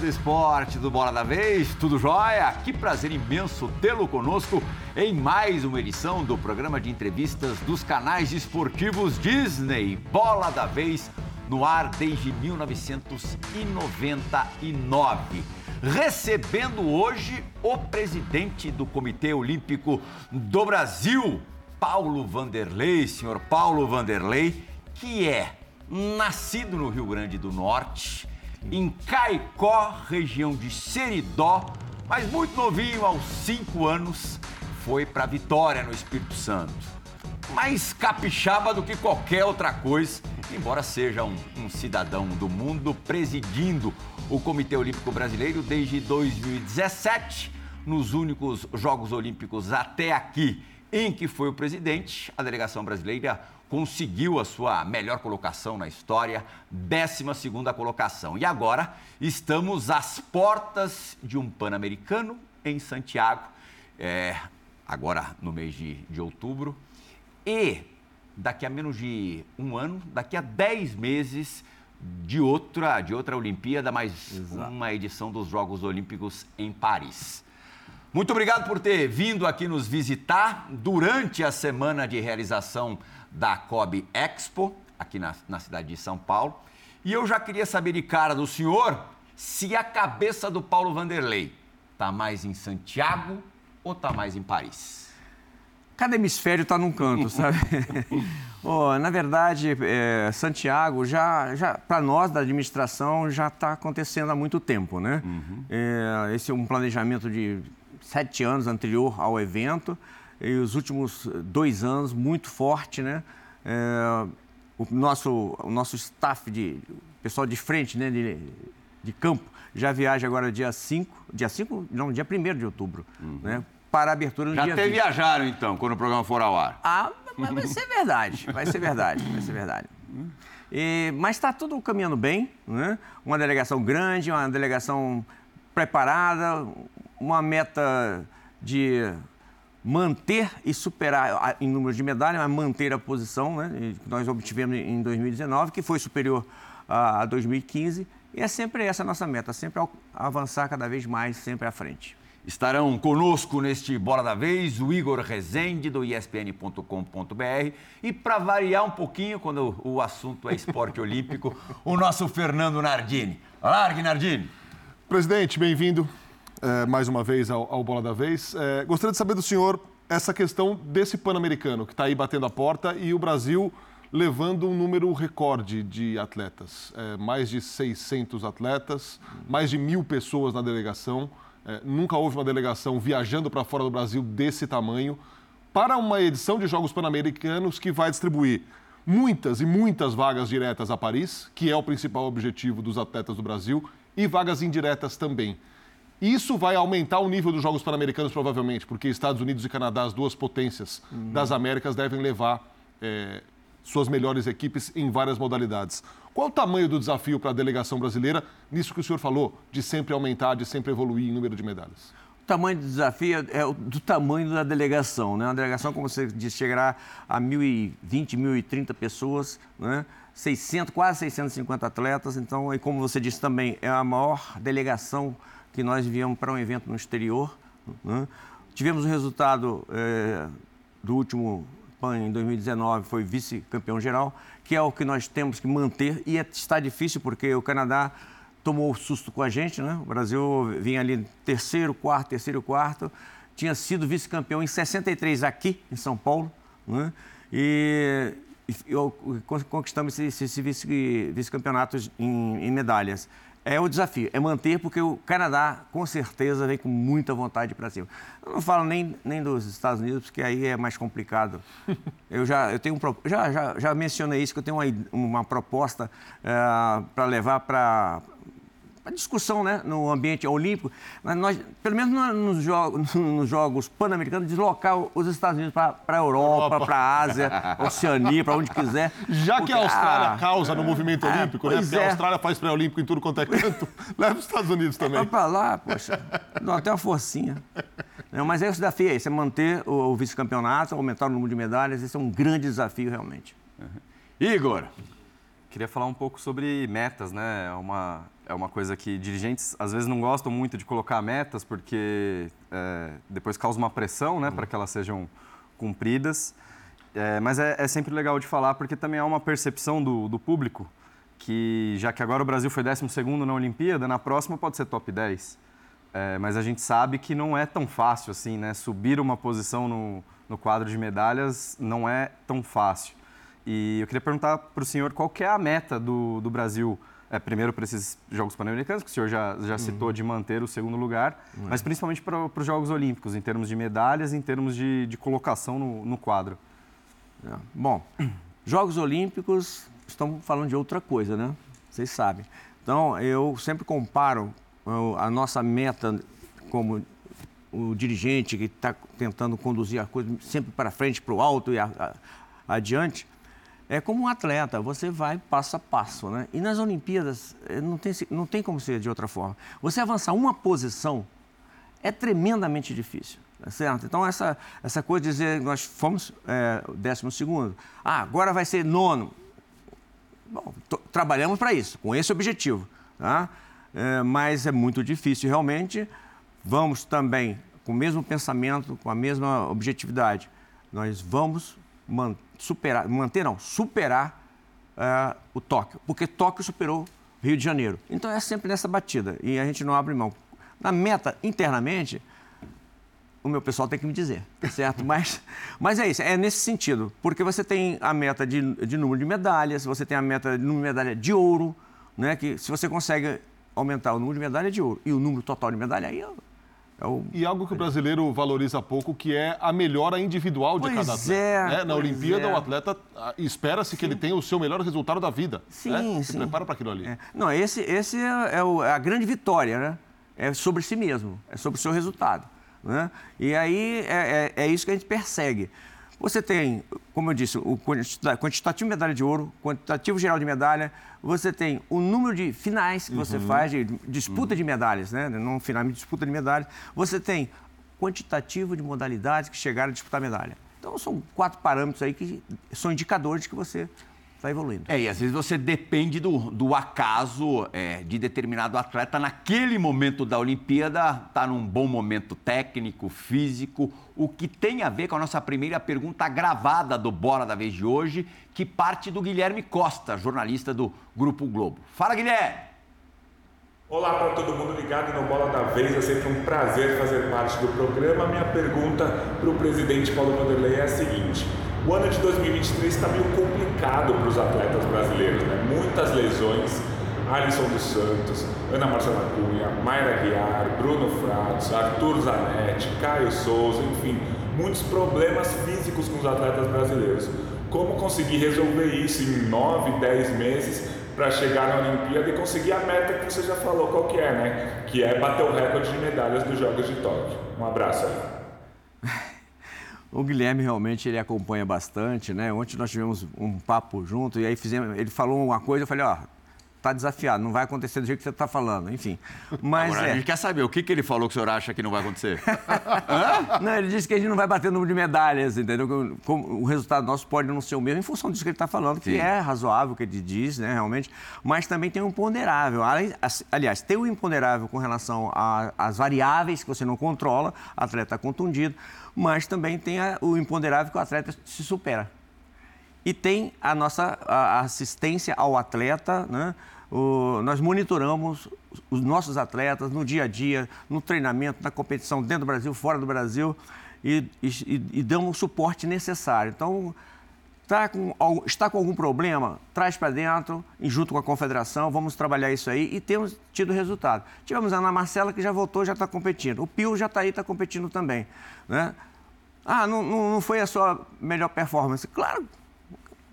Do esporte do Bola da Vez, tudo jóia? Que prazer imenso tê-lo conosco em mais uma edição do programa de entrevistas dos canais esportivos Disney Bola da Vez, no ar desde 1999. Recebendo hoje o presidente do Comitê Olímpico do Brasil, Paulo Vanderlei, senhor Paulo Vanderlei, que é nascido no Rio Grande do Norte em Caicó, região de Seridó, mas muito novinho, aos 5 anos, foi para Vitória, no Espírito Santo. Mais capixaba do que qualquer outra coisa, embora seja um, um cidadão do mundo presidindo o Comitê Olímpico Brasileiro desde 2017, nos únicos Jogos Olímpicos até aqui em que foi o presidente, a delegação brasileira conseguiu a sua melhor colocação na história, 12 colocação. E agora estamos às portas de um Pan-Americano em Santiago, é, agora no mês de, de outubro. E daqui a menos de um ano, daqui a 10 meses, de outra, de outra Olimpíada, mais Exato. uma edição dos Jogos Olímpicos em Paris. Muito obrigado por ter vindo aqui nos visitar durante a semana de realização da COB Expo, aqui na, na cidade de São Paulo. E eu já queria saber de cara do senhor se a cabeça do Paulo Vanderlei está mais em Santiago ou está mais em Paris? Cada hemisfério está num canto, sabe? oh, na verdade, é, Santiago já, já para nós da administração já está acontecendo há muito tempo, né? Uhum. É, esse é um planejamento de sete anos anterior ao evento e os últimos dois anos muito forte, né? É, o nosso o nosso staff de pessoal de frente, né, de, de campo já viaja agora dia 5, dia 5, não, dia 1 de outubro, uhum. né? Para a abertura no já dia até 20. viajaram então, quando o programa for ao ar. Ah, vai ser verdade, vai ser verdade, vai ser verdade. E, mas está tudo caminhando bem, né? Uma delegação grande, uma delegação preparada, uma meta de manter e superar em número de medalhas, mas manter a posição né, que nós obtivemos em 2019, que foi superior a 2015. E é sempre essa a nossa meta, sempre avançar cada vez mais, sempre à frente. Estarão conosco neste Bola da Vez o Igor Rezende, do ESPN.com.br. E para variar um pouquinho, quando o assunto é esporte olímpico, o nosso Fernando Nardini. Largue, Nardini. Presidente, bem-vindo é, mais uma vez ao, ao Bola da Vez. É, gostaria de saber do senhor essa questão desse Pan-Americano que está aí batendo a porta e o Brasil levando um número recorde de atletas. É, mais de 600 atletas, mais de mil pessoas na delegação. É, nunca houve uma delegação viajando para fora do Brasil desse tamanho para uma edição de Jogos Pan-Americanos que vai distribuir muitas e muitas vagas diretas a Paris, que é o principal objetivo dos atletas do Brasil, e vagas indiretas também. Isso vai aumentar o nível dos Jogos Pan-Americanos, provavelmente, porque Estados Unidos e Canadá, as duas potências uhum. das Américas, devem levar é, suas melhores equipes em várias modalidades. Qual o tamanho do desafio para a delegação brasileira, nisso que o senhor falou, de sempre aumentar, de sempre evoluir em número de medalhas? O tamanho do desafio é do tamanho da delegação. Né? Uma delegação, como você disse, chegará a 1.020, 1.030 pessoas, né? 600, quase 650 atletas. Então, e como você disse também, é a maior delegação que nós enviamos para um evento no exterior. Né? Tivemos o resultado é, do último PAN em 2019, foi vice-campeão geral, que é o que nós temos que manter e é, está difícil porque o Canadá tomou susto com a gente, né? O Brasil vinha ali terceiro, quarto, terceiro, quarto, tinha sido vice-campeão em 63 aqui em São Paulo, né? E, e conquistamos esse, esse vice-campeonato vice em, em medalhas é o desafio, é manter, porque o Canadá, com certeza, vem com muita vontade para cima. Eu não falo nem, nem dos Estados Unidos, porque aí é mais complicado. Eu já, eu tenho um, já, já, já mencionei isso, que eu tenho uma, uma proposta uh, eh, para levar para a discussão né, no ambiente olímpico, nós, pelo menos nos jogos, nos jogos pan-americanos, deslocar os Estados Unidos para a Europa, para a Ásia, Oceania, para onde quiser. Já porque, que a Austrália ah, causa no movimento é, olímpico, né? Porque é. a Austrália faz pré-olímpico em tudo quanto é canto, leva os Estados Unidos também. Vai para lá, poxa, não, até uma forcinha. Não, mas é o desafio esse, é manter o, o vice-campeonato, aumentar o número de medalhas, esse é um grande desafio realmente. Uhum. Igor, queria falar um pouco sobre metas, né? É uma, é uma coisa que dirigentes às vezes não gostam muito de colocar metas porque é, depois causa uma pressão, né, uhum. para que elas sejam cumpridas. É, mas é, é, sempre legal de falar porque também há uma percepção do, do público que, já que agora o Brasil foi 12 na Olimpíada, na próxima pode ser top 10. É, mas a gente sabe que não é tão fácil assim, né? Subir uma posição no, no quadro de medalhas não é tão fácil. E eu queria perguntar para o senhor qual é a meta do, do Brasil, é, primeiro para esses Jogos Pan-Americanos, que o senhor já, já citou, uhum. de manter o segundo lugar, uhum. mas principalmente para, para os Jogos Olímpicos, em termos de medalhas em termos de, de colocação no, no quadro. É. Bom, Jogos Olímpicos, estamos falando de outra coisa, né? Vocês sabem. Então, eu sempre comparo a nossa meta como o dirigente que está tentando conduzir a coisa sempre para frente, para o alto e a, a, adiante, é como um atleta, você vai passo a passo, né? E nas Olimpíadas eh, não tem, não tem como ser de outra forma. Você avançar uma posição é tremendamente difícil, tá certo? Então essa, essa coisa de dizer nós fomos é, décimo segundo, ah, agora vai ser nono. Bom, trabalhamos para isso, com esse objetivo, tá? É, mas é muito difícil realmente. Vamos também com o mesmo pensamento, com a mesma objetividade. Nós vamos man superar, manter não, superar uh, o Tóquio, porque Tóquio superou Rio de Janeiro. Então é sempre nessa batida e a gente não abre mão. Na meta, internamente, o meu pessoal tem que me dizer, certo? Mas, mas é isso, é nesse sentido, porque você tem a meta de, de número de medalhas, você tem a meta de número de medalha de ouro, né? que se você consegue aumentar o número de medalha de ouro e o número total de medalha, aí é o... E algo que o brasileiro valoriza pouco, que é a melhora individual de pois cada atleta. É, né? Na Olimpíada, é. o atleta ah, espera-se que ele tenha o seu melhor resultado da vida. Sim, né? Se prepara para aquilo ali. É. Não, esse, esse é, é, o, é, a grande vitória, né? É sobre si mesmo, é sobre o seu resultado. Né? E aí é, é, é isso que a gente persegue. Você tem, como eu disse, o quantitativo de medalha de ouro, quantitativo geral de medalha, você tem o número de finais que uhum. você faz, de disputa uhum. de medalhas, né? não final, disputa de medalhas. Você tem quantitativo de modalidades que chegaram a disputar medalha. Então, são quatro parâmetros aí que são indicadores de que você está evoluindo. É, e às vezes você depende do, do acaso é, de determinado atleta naquele momento da Olimpíada, está num bom momento técnico, físico, o que tem a ver com a nossa primeira pergunta gravada do Bora da Vez de hoje, que parte do Guilherme Costa, jornalista do Grupo Globo. Fala, Guilherme! Olá para todo mundo ligado no Bola da Vez, é sempre um prazer fazer parte do programa. Minha pergunta para o presidente Paulo Vanderlei é a seguinte: o ano de 2023 está meio complicado para os atletas brasileiros, né? Muitas lesões. Alisson dos Santos, Ana Marcela Cunha, Mayra Guiar, Bruno Fratos, Arthur Zanetti, Caio Souza, enfim, muitos problemas físicos com os atletas brasileiros. Como conseguir resolver isso em 9, 10 meses para chegar na Olimpíada e conseguir a meta que você já falou qual que é, né? Que é bater o recorde de medalhas dos Jogos de Tóquio. Um abraço aí. O Guilherme realmente ele acompanha bastante, né? Ontem nós tivemos um papo junto e aí fizemos, ele falou uma coisa, eu falei, ó, está desafiado, não vai acontecer do jeito que você está falando, enfim. Mas Agora, é... a gente quer saber o que, que ele falou que o senhor acha que não vai acontecer. não, ele disse que a gente não vai bater o número de medalhas, entendeu? O resultado nosso pode não ser o mesmo em função disso que ele está falando, que Sim. é razoável o que ele diz, né, realmente, mas também tem um ponderável. Aliás, tem um imponderável com relação às variáveis que você não controla, atleta contundido, mas também tem o imponderável que o atleta se supera. E tem a nossa a assistência ao atleta, né? O, nós monitoramos os nossos atletas no dia a dia, no treinamento, na competição dentro do Brasil, fora do Brasil, e, e, e damos o suporte necessário. Então, tá com, está com algum problema, traz para dentro, junto com a confederação, vamos trabalhar isso aí e temos tido resultado. Tivemos a Ana Marcela que já voltou, já está competindo. O Pio já está aí, está competindo também. Né? Ah, não, não foi a sua melhor performance. Claro,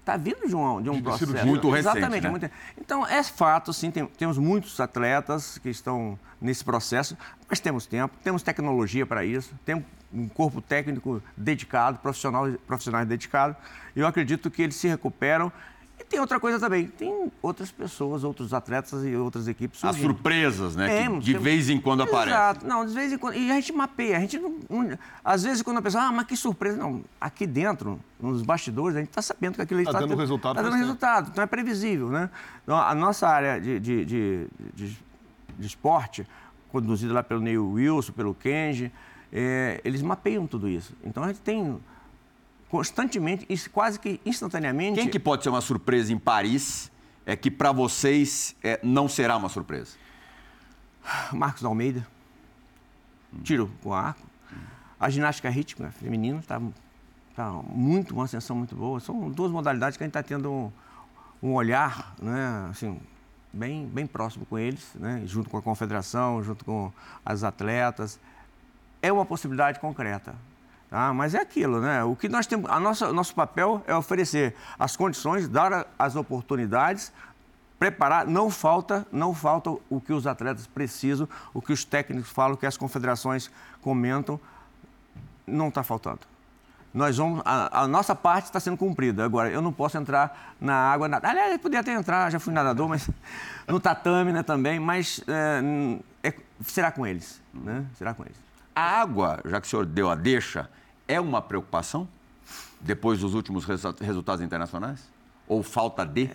está vindo de um, de um processo. Muito recente, Exatamente. Né? Muito... Então, é fato, sim, tem, temos muitos atletas que estão nesse processo, mas temos tempo, temos tecnologia para isso, temos um corpo técnico dedicado, profissional, profissionais dedicados. Eu acredito que eles se recuperam tem outra coisa também, tem outras pessoas, outros atletas e outras equipes As surgindo. surpresas, né? que Temos, de temos. vez em quando aparecem. Exato. Não, de vez em quando. E a gente mapeia. A gente não, não- às vezes, quando a pessoa, ah, mas que surpresa. Não, aqui dentro, nos bastidores, a gente está sabendo que aquilo ali Tá está dando resultado Está dando resultado. Então é previsível, né? Então, a nossa área de, de, de, de- de esporte, conduzida lá pelo Neil Wilson, pelo Kenji, é, eles mapeiam tudo isso. Então a gente tem constantemente, e quase que instantaneamente. Quem que pode ser uma surpresa em Paris é que para vocês é, não será uma surpresa? Marcos Almeida, tiro com arco. A ginástica rítmica feminina está tá muito, uma ascensão muito boa. São duas modalidades que a gente está tendo um, um olhar, né, assim, bem, bem próximo com eles, né, junto com a confederação, junto com as atletas. É uma possibilidade concreta. Tá? Mas é aquilo, né? O que nós temos, a nossa, nosso papel é oferecer as condições, dar as oportunidades, preparar. Não falta, não falta o que os atletas precisam, o que os técnicos falam, o que as confederações comentam, não está faltando. Nós vamos, a, a nossa parte está sendo cumprida. Agora, eu não posso entrar na água. Na, aliás, eu podia até entrar, já fui nadador, mas no tatame né, também, mas é, é- será com eles. Né? Será com eles. A água, já que o senhor deu a deixa, é uma preocupação depois dos últimos resu- resultados internacionais? Ou falta de?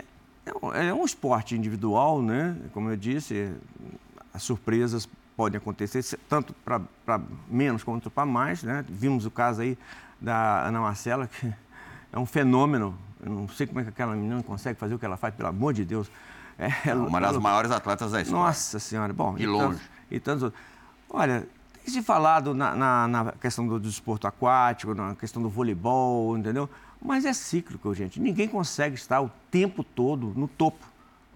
É um, é um esporte individual, né? Como eu disse, as surpresas podem acontecer tanto para menos quanto para mais, né? Vimos o caso aí da Ana Marcela, que é um fenômeno. Eu não sei como é que aquela menina consegue fazer o que ela faz, pelo amor de Deus. É, Uma das ela- maiores atletas da história. nossa Senhora, bom. De e longe. Tantos, e tantos outros. Olha, tem se falado na, na- na questão do desporto aquático, na questão do voleibol, entendeu? Mas é cíclico, gente. Ninguém consegue estar o tempo todo no topo.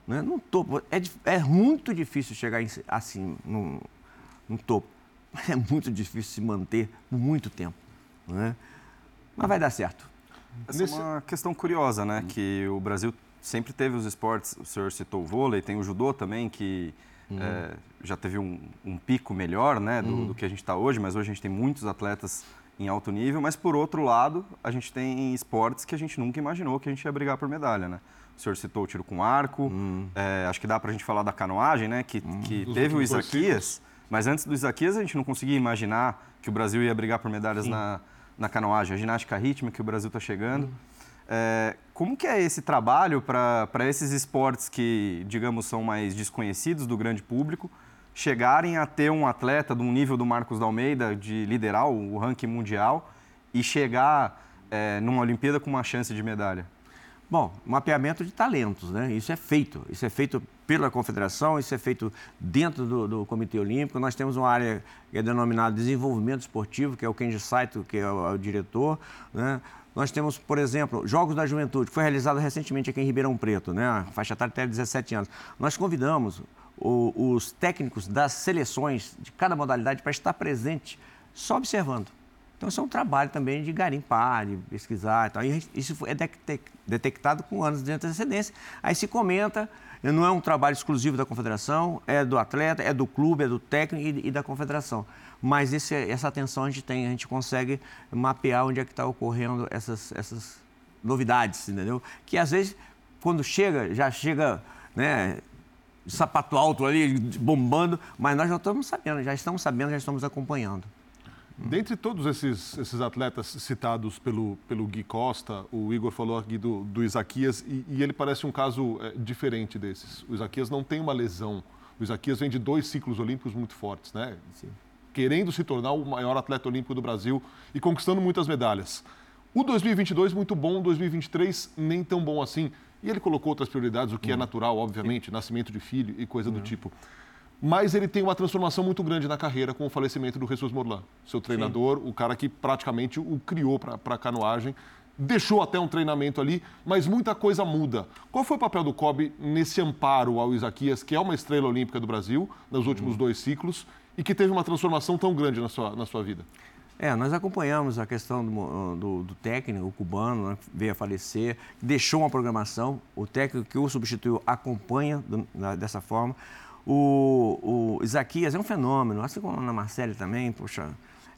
Né? No topo. É, é muito difícil chegar em- assim, no, no topo. Mas é muito difícil se manter por muito tempo. Né? Mas vai dar certo. Essa Nesse- é uma questão curiosa, né? Que o Brasil sempre teve os esportes, o senhor citou o vôlei, tem o judô também, que é, já teve um, um pico melhor né, do, do que a gente está hoje, mas hoje a gente tem muitos atletas em alto nível, mas por outro lado, a gente tem esportes que a gente nunca imaginou que a gente ia brigar por medalha, né? O senhor citou o tiro com arco, é, acho que dá para a gente falar da canoagem, né? Que, que Dos teve o Isaquias, mas antes do Isaquias a gente não conseguia imaginar que o Brasil ia brigar por medalhas na, na canoagem. A ginástica rítmica que o Brasil está chegando. É, como que é esse trabalho para esses esportes que, digamos, são mais desconhecidos do grande público, chegarem a ter um atleta de um nível do Marcos da Almeida, de liderar o, ranking mundial, e chegar é, numa Olimpíada com uma chance de medalha? Bom, mapeamento de talentos, né? Isso é feito. Isso é feito pela confederação, isso é feito dentro do, do Comitê Olímpico. Nós temos uma área que é denominada desenvolvimento esportivo, que é o Kenji Saito, que é o, é o diretor, né? Nós temos, por exemplo, Jogos da Juventude, que foi realizado recentemente aqui em Ribeirão Preto, né? A faixa etária até 17 anos. Nós convidamos o- os técnicos das seleções de cada modalidade para estar presente, só observando. Então, isso é um trabalho também de garimpar, de pesquisar e tal. E isso é detec- detectado com anos de antecedência. Aí se comenta, não é um trabalho exclusivo da confederação, é do atleta, é do clube, é do técnico e, e da confederação. Mas esse- essa atenção a gente tem, a gente consegue mapear onde é que está ocorrendo essas, essas novidades, entendeu? Que às vezes, quando chega, já chega, né, sapato alto ali, bombando, mas nós já estamos sabendo, já estamos sabendo, já estamos acompanhando. Dentre todos esses, esses atletas citados pelo, pelo Gui Costa, o Igor falou aqui do, do Isaquias, e, e ele parece um caso é, diferente desses. O Isaquias não tem uma lesão. O Isaquias vem de dois ciclos olímpicos muito fortes, né? Querendo se tornar o maior atleta olímpico do Brasil e conquistando muitas medalhas. O 2022 muito bom, o 2023 nem tão bom assim. E ele colocou outras prioridades, o que é natural, obviamente, nascimento de filho e coisa do tipo. Mas ele tem uma transformação muito grande na carreira com o falecimento do Jesus Morlan, seu treinador, o cara que praticamente o criou para a canoagem. Deixou até um treinamento ali, mas muita coisa muda. Qual foi o papel do Kobe nesse amparo ao Isaquias, que é uma estrela olímpica do Brasil, nos últimos dois ciclos, e que teve uma transformação tão grande na sua, na sua vida? É, nós acompanhamos a questão do, mo- do- do técnico, cubano, né, veio a falecer, deixou uma programação, o técnico que o substituiu acompanha do- na- dessa forma. O, o Isaquias é um fenômeno, assim como a Ana Marcele também, poxa,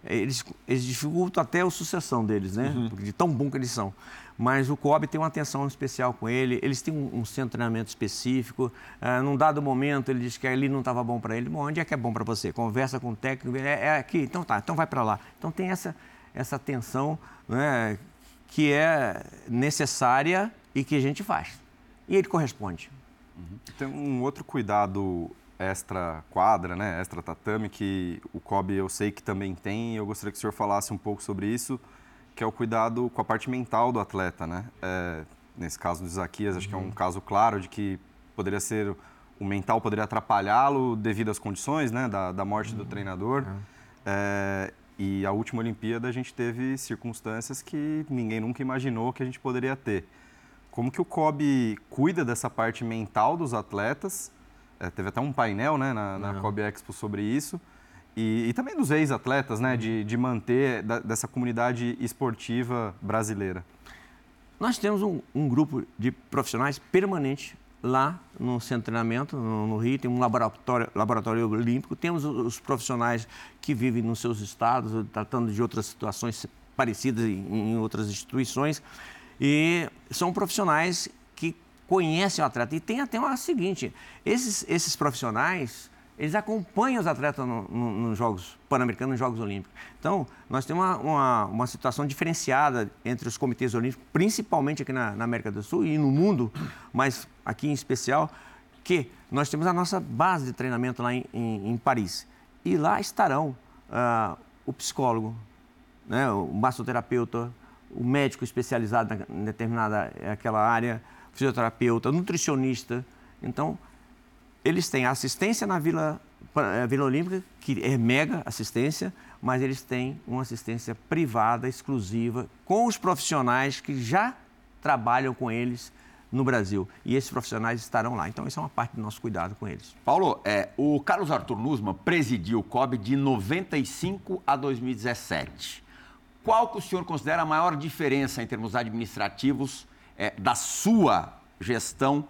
eles, eles dificultam até a sucessão deles, né? De tão bom que eles são. Mas o COB tem uma atenção especial com ele, eles têm um, um centro de treinamento específico. Ah, num dado momento, ele diz que ali não estava bom para ele. Bom, onde é que é bom para você? Conversa com o técnico, é, é aqui, então tá, então vai para lá. Então tem essa, essa atenção né, que é necessária e que a gente faz. E ele corresponde. Tem um outro cuidado extra quadra, né, extra tatame, que o COB eu sei que também tem, e eu gostaria que o senhor falasse um pouco sobre isso, que é o cuidado com a parte mental do atleta, né? É, nesse caso do Isaquias, acho que é um caso claro de que poderia ser, o mental poderia atrapalhá-lo devido às condições, né, da, da morte do treinador. É, e a última Olimpíada a gente teve circunstâncias que ninguém nunca imaginou que a gente poderia ter. Como que o COB cuida dessa parte mental dos atletas? É, teve até um painel né, na, na COB Expo sobre isso. E, e também dos ex-atletas, né, de, de manter da- dessa comunidade esportiva brasileira. Nós temos um, um grupo de profissionais permanente lá no centro de treinamento, no, no Rio, tem um laboratório, laboratório olímpico, temos os, profissionais que vivem nos seus estados, tratando de outras situações parecidas em, em outras instituições, e são profissionais conhecem o atleta. E tem até uma seguinte, esses, esses profissionais, eles acompanham os atletas no- no- nos Jogos Pan-Americanos, nos Jogos Olímpicos. Então, nós temos uma, uma, uma situação diferenciada entre os comitês olímpicos, principalmente aqui na, na América do Sul e no mundo, mas aqui em especial, que nós temos a nossa base de treinamento lá em, em- em Paris. E lá estarão ah, o psicólogo, né, o massoterapeuta, o médico especializado em determinada eh, aquela área, fisioterapeuta, nutricionista. Então, eles têm assistência na Vila, eh, Vila Olímpica, que é mega assistência, mas eles têm uma assistência privada, exclusiva, com os profissionais que já trabalham com eles no Brasil. E esses profissionais estarão lá. Então, isso é uma parte do nosso cuidado com eles. Paulo, é, o Carlos Arthur Nussmann presidiu o COB de 95 a 2017. Qual que o senhor considera a maior diferença em termos administrativos é, da sua gestão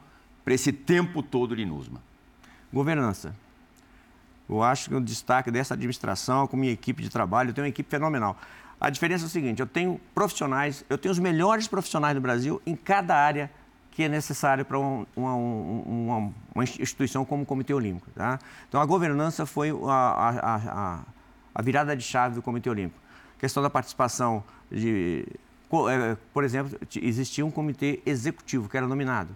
para esse tempo todo de Nussmann? Governança. Eu acho que o destaque dessa administração, com minha equipe de trabalho, eu tenho uma equipe fenomenal. A diferença é o seguinte: eu tenho profissionais, eu tenho os melhores profissionais do Brasil em cada área que é necessário para um- uma, um- uma- uma instituição como o Comitê Olímpico. Tá? Então, a governança foi a, a- a- a virada de chave do Comitê Olímpico. Questão da participação de. Eh, Por exemplo, existia um comitê executivo que era nominado.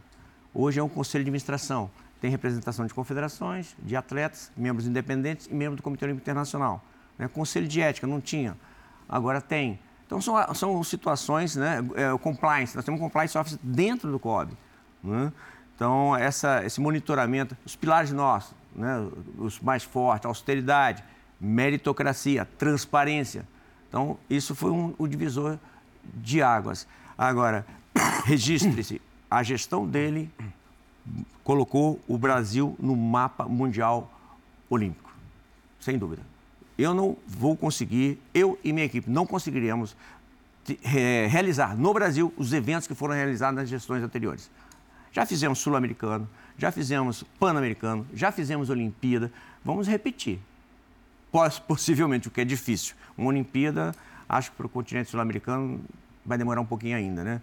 Hoje é um conselho de administração. Tem representação de confederações, de atletas, membros independentes e membros do Comitê Olímpico Internacional. Né? Conselho de ética não tinha, agora tem. Então são, são situações, né? É, compliance, nós temos um compliance office dentro do COB. né? Então essa, esse monitoramento, os pilares nossos, né? os mais fortes, austeridade, meritocracia, transparência. Então isso foi um, o divisor de águas. Agora, registre-se, a gestão dele colocou o Brasil no mapa mundial olímpico, sem dúvida. Eu não vou conseguir, eu e minha equipe não conseguiríamos realizar no Brasil os eventos que foram realizados nas gestões anteriores. Já fizemos Sul-Americano, já fizemos Pan-Americano, já fizemos Olimpíada, vamos repetir. Poss- Possivelmente, o que é difícil. Uma Olimpíada, acho que para o continente sul-americano vai demorar um pouquinho ainda, né?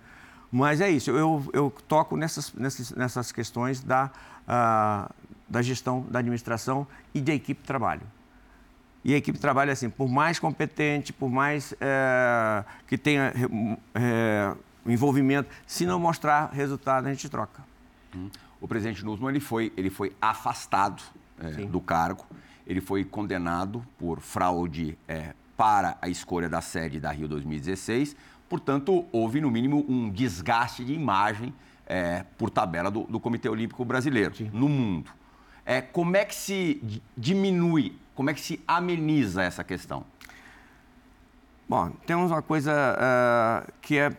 Mas é isso, eu, eu toco nessas, nessas, nessas questões da, ah, da gestão, da administração e da equipe de trabalho. E a equipe de trabalho é assim, por mais competente, por mais eh, que tenha eh, envolvimento, se não mostrar resultado, a gente troca. O presidente Nussmann ele foi, ele foi afastado é, do cargo, ele foi condenado por fraude é, para a escolha da sede da Rio 2016. Portanto, houve no mínimo um desgaste de imagem é, por tabela do, do Comitê Olímpico Brasileiro no mundo. É, como é que se di- diminui, como é que se ameniza essa questão? Bom, temos uma coisa ah, que, é,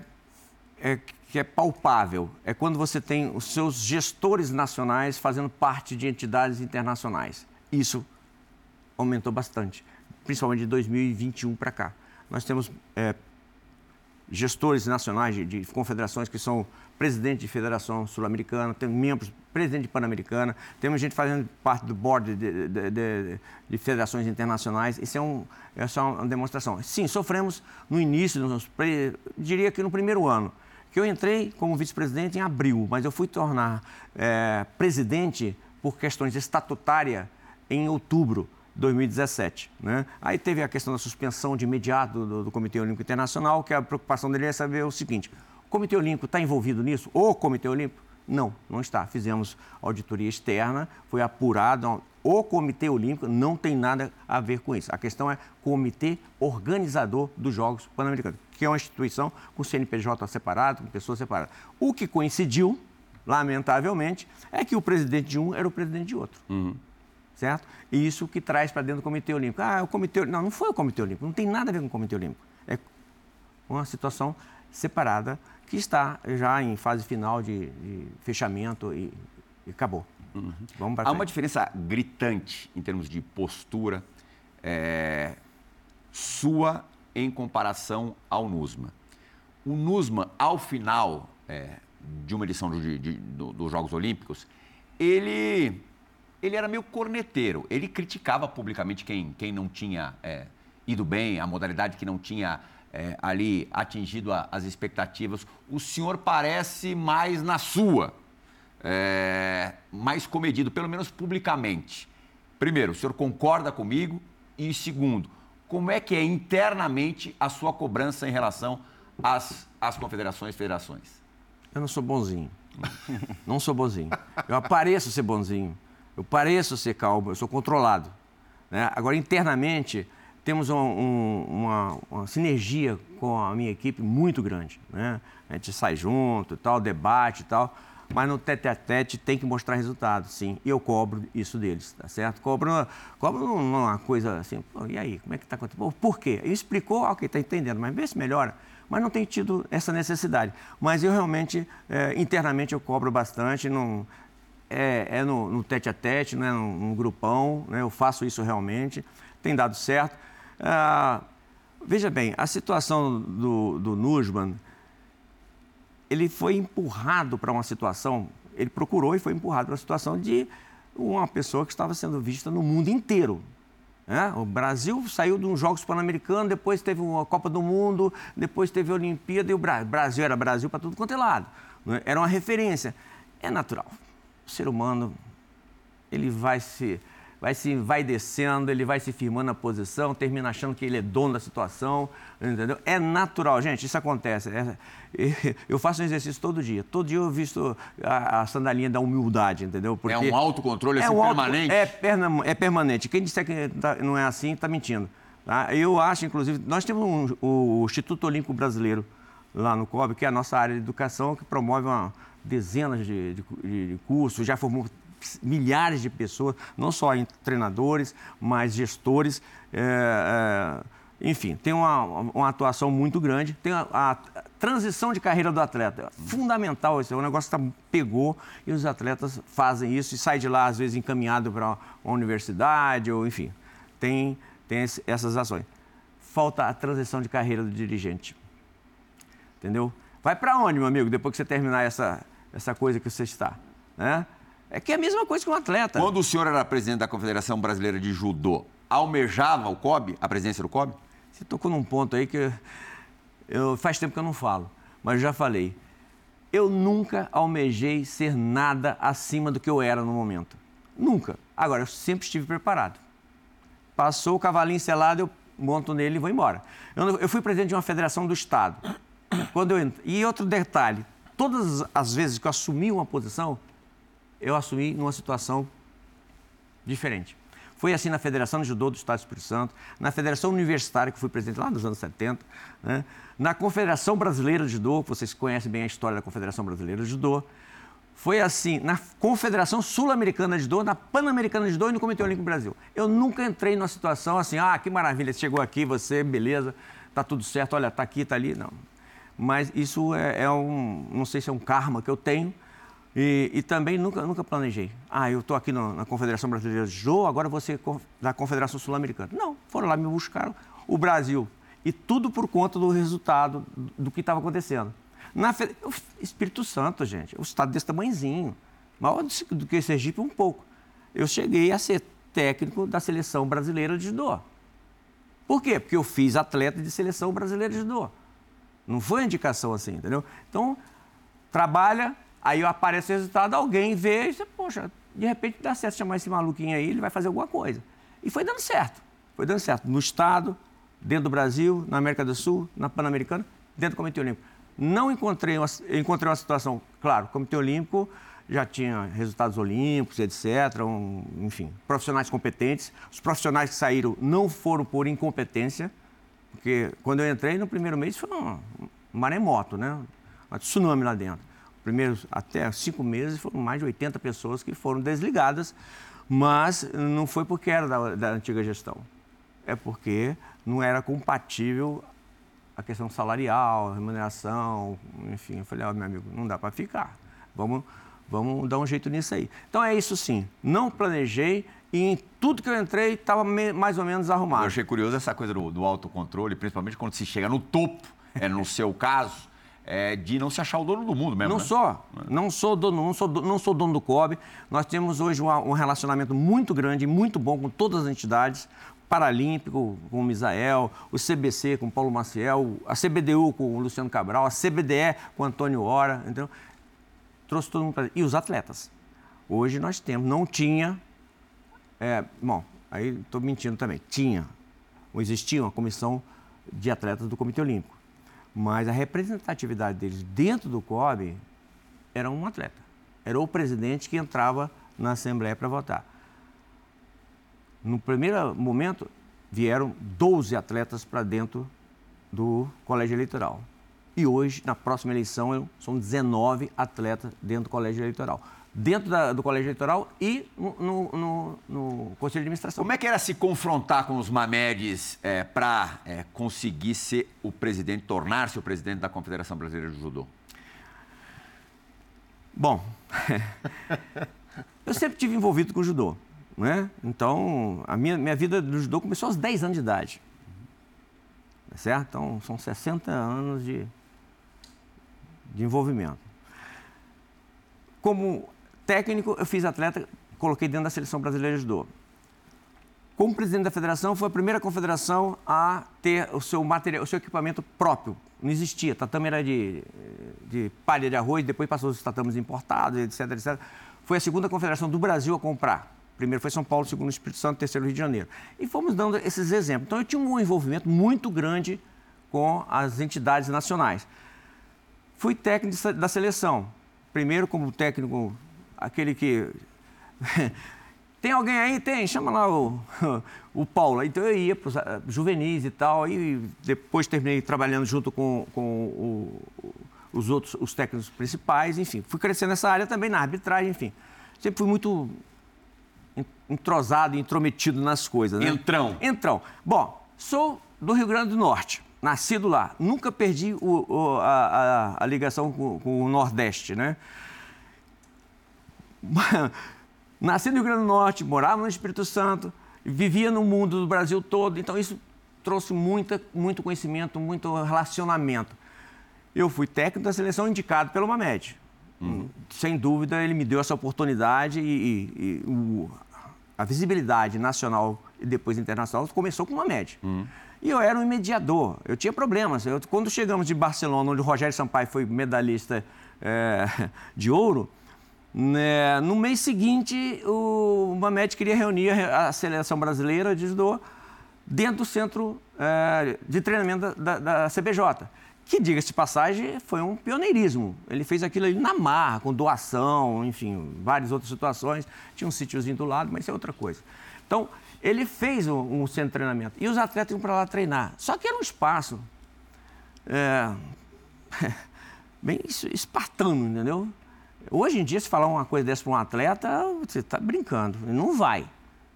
é- que é palpável. É quando você tem os seus gestores nacionais fazendo parte de entidades internacionais. Isso aumentou bastante, principalmente de 2021 para cá. Nós temos é, gestores nacionais de, de confederações que são presidente de federação sul-americana, temos membros, presidente de Pan-Americana, temos gente fazendo parte do board de, de, de, de, federações internacionais. Isso é, um, é uma demonstração. Sim, sofremos no início, nos, diria que no primeiro ano, que eu entrei como vice-presidente em abril, mas eu fui tornar é, presidente por questões estatutárias em outubro. 2017. Né? Aí teve a questão da suspensão de imediato do, do Comitê Olímpico Internacional, que a preocupação dele é saber o seguinte: o Comitê Olímpico está envolvido nisso? O Comitê Olímpico? Não, não está. Fizemos auditoria externa, foi apurado. O Comitê Olímpico não tem nada a ver com isso. A questão é Comitê Organizador dos Jogos Pan-Americanos, que é uma instituição com CNPJ separado, com pessoas separadas. O que coincidiu, lamentavelmente, é que o presidente de um era o presidente de outro. Uhum certo? E isso que traz para dentro do Comitê Olímpico. Ah, o Comitê Não, não foi o Comitê Olímpico, não tem nada a ver com o Comitê Olímpico. É uma situação separada que está já em fase final de, de fechamento e, e acabou. Uhum. Vamos Há uma diferença gritante em termos de postura é, sua em comparação ao NUSMA. O NUSMA, ao final é, de uma edição dos do, do Jogos Olímpicos, ele ele era meio corneteiro. Ele criticava publicamente quem, quem não tinha é, ido bem, a modalidade que não tinha é, ali atingido a, as expectativas. O senhor parece mais na sua, é, mais comedido, pelo menos publicamente. Primeiro, o senhor concorda comigo? E segundo, como é que é internamente a sua cobrança em relação às, às confederações e federações? Eu não sou bonzinho. não sou bonzinho. Eu apareço ser bonzinho. Eu pareço ser calmo, eu sou controlado. Né? Agora, internamente, temos um, um, uma, uma, sinergia com a minha equipe muito grande. Né? A gente sai junto, tal, debate e tal, mas no tete a tete tem que mostrar resultado, sim. E eu cobro isso deles, tá certo? Cobro, cobro uma coisa assim, e aí, como é que está acontecendo? Por quê? Ele explicou, ok, está entendendo, mas vê se melhora. Mas não tem tido essa necessidade. Mas eu realmente, é, internamente, eu cobro bastante, não, é, é no, no, tete a tete, né, no, no grupão, né, eu faço isso realmente, tem dado certo. Ah, veja bem, a situação do, do Nusman, ele foi empurrado para uma situação, ele procurou e foi empurrado para a situação de uma pessoa que estava sendo vista no mundo inteiro. Né? O Brasil saiu de uns Jogos Pan-Americanos, depois teve uma Copa do Mundo, depois teve a Olimpíada e o Brasil era Brasil para tudo quanto é lado. Né? Era uma referência. É natural o ser humano ele vai se vai se vai descendo, ele vai se firmando na posição, termina achando que ele é dono da situação, entendeu? É natural, gente, isso acontece. É, eu faço um exercício todo dia. Todo dia eu visto a, a sandalinha da humildade, entendeu? Porque é um autocontrole assim, é um permanente? é, perna, é permanente. Quem disser que tá, não é assim, está mentindo. Tá? Eu acho, inclusive, nós temos um, o Instituto Olímpico Brasileiro lá no COB, que é a nossa área de educação, que promove uma dezenas de, de, de cursos, já formou milhares de pessoas, não só em treinadores, mas gestores. É, é, enfim, tem uma, uma, atuação muito grande. Tem a, a, transição de carreira do atleta. É fundamental isso. É um negócio que tá, pegou e os atletas fazem isso e saem de lá, às vezes, encaminhado para uma universidade, ou enfim. Tem, tem esse, essas ações. Falta a transição de carreira do dirigente. Entendeu? Vai para onde, meu amigo, depois que você terminar essa, essa coisa que você está. Né? É que é a mesma coisa que um atleta. Quando o senhor era presidente da Confederação Brasileira de Judô, almejava o COB, a presidência do COB? Você tocou num ponto aí que eu, faz tempo que eu não falo, mas já falei. Eu nunca almejei ser nada acima do que eu era no momento. Nunca. Agora, eu sempre estive preparado. Passou o cavalinho selado, eu monto nele e vou embora. Eu, eu fui presidente de uma federação do Estado. Quando eu, e outro detalhe, todas as vezes que eu assumi uma posição, eu assumi numa situação diferente. Foi assim na Federação de Judô do Estado do Espírito Santo, na Federação Universitária, que fui presidente lá nos anos 70, né? na Confederação Brasileira de Judô, vocês conhecem bem a história da Confederação Brasileira de Judô. Foi assim na Confederação Sul-Americana de Judô, na Pan-Americana de Judô e no Comitê Olímpico Brasil. Eu nunca entrei numa situação assim, ah, que maravilha, chegou aqui, você, beleza, tá tudo certo, olha, tá aqui, tá ali. Não mas isso é, é, um, não sei se é um karma que eu tenho. E, e também nunca, nunca planejei. Ah, eu estou aqui no, na Confederação Brasileira de Jô, agora você da Confederação Sul-Americana. Não, foram lá, me buscaram. O Brasil E tudo por conta do resultado do que estava acontecendo. Na Espírito Santo, gente, o estado desse tamanhozinho, maior do do que Sergipe um pouco. Eu cheguei a ser técnico da seleção brasileira de judô. Por quê? Porque eu fiz atleta de seleção brasileira de judô. Não foi indicação assim, entendeu? Então, trabalha, aí aparece o resultado, alguém vê e você, poxa, de repente dá certo chamar esse maluquinho aí, ele vai fazer alguma coisa. E foi dando certo. Foi dando certo. No Estado, dentro do Brasil, na América do Sul, na Pan-Americana, dentro do Comitê Olímpico. Não encontrei uma, encontrei uma situação, claro, o Comitê Olímpico já tinha resultados olímpicos, etc., um, enfim, profissionais competentes. Os profissionais que saíram não foram por incompetência, porque quando eu entrei no primeiro mês foi um maremoto, né? Um tsunami lá dentro. Primeiros até cinco meses foram mais de 80 pessoas que foram desligadas, mas não foi porque era da, da antiga gestão. É porque não era compatível a questão salarial, remuneração, enfim. Eu falei, ó, meu amigo, não dá para ficar. Vamos, vamos dar um jeito nisso aí. Então é isso sim. Não planejei e em tudo que eu entrei estava mais ou menos Eu arrumado. achei curioso essa coisa do, do autocontrole, principalmente quando se chega no topo, é, no seu caso, é, de não se achar o dono do mundo mesmo. Não né? sou, não sou dono, não sou, não sou dono do COB. Nós temos hoje uma- um relacionamento muito grande, muito bom com todas as entidades. Paralímpico com o Misael, o CBC com o Paulo Maciel, a CBDU com o Luciano Cabral, a CBDE com o Antônio Hora, entendeu? Trouxe todo mundo para E os atletas. Hoje nós temos, não tinha, é, bom, aí estou mentindo também, tinha, ou existia uma comissão de atletas do Comitê Olímpico. Mas a representatividade deles dentro do COB era um atleta. Era o presidente que entrava na Assembleia para votar. No primeiro momento, vieram 12 atletas para dentro do colégio eleitoral. E hoje, na próxima eleição, são 19 atletas dentro do colégio eleitoral. Dentro da- do colégio eleitoral e no, no- no- no Conselho de Administração. Como é que era se confrontar com os Mamedes para conseguir ser o presidente, tornar-se o presidente da Confederação Brasileira de Judô? Bom, eu sempre tive envolvido com judô, né? Então, a minha, minha vida no judô começou aos 10 anos de idade. Tá certo? Então, são 60 anos de, de envolvimento. Como técnico, eu fiz atleta, coloquei dentro da seleção brasileira de judô. Como presidente da federação, foi a primeira confederação a ter o seu material, o seu equipamento próprio. Não existia. Tatame era de, de palha de arroz, depois passou os tatames importados, etc, etc. Foi a segunda confederação do Brasil a comprar. Primeiro foi São Paulo, segundo Espírito Santo, terceiro Rio de Janeiro. E fomos dando esses exemplos. Então eu tinha um envolvimento muito grande com as entidades nacionais. Fui técnico da seleção. Primeiro como técnico, aquele que tem alguém aí? Tem, chama lá o, o Paulo. Então eu ia para os juvenis e tal, e depois terminei trabalhando junto com, com o- os outros, os técnicos principais, enfim. Fui crescendo nessa área também, na arbitragem, enfim. Sempre fui muito en- entrosado intrometido nas coisas. Né? Entrão. Entrão. Bom, sou do Rio Grande do Norte, nascido lá. Nunca perdi o- o- a, a- a ligação com, com o Nordeste, né? Nasci no Rio Grande do Norte, morava no Espírito Santo, vivia no mundo do Brasil todo, então isso trouxe muita, muito conhecimento, muito relacionamento. Eu fui técnico da seleção indicado pelo Mamed. Sem dúvida, ele me deu essa oportunidade e, e- e o- a visibilidade nacional e depois internacional começou com o Mamed. E eu era um mediador, eu tinha problemas. Eu- quando chegamos de Barcelona, onde o Rogério Sampaio foi medalhista eh, de ouro, né, no mês seguinte, o Mamed queria reunir a seleção brasileira de judô dentro do centro eh, de treinamento da, da- da CBJ. Que, diga-se de passagem, foi um pioneirismo. Ele fez aquilo ali na marra, com doação, enfim, várias outras situações. Tinha um sítiozinho do lado, mas isso é outra coisa. Então, ele fez um, um centro de treinamento. E os atletas iam para lá treinar. Só que era um espaço é, bem es- espartano, entendeu? Hoje em dia, se falar uma coisa dessa para um atleta, você está brincando, não vai.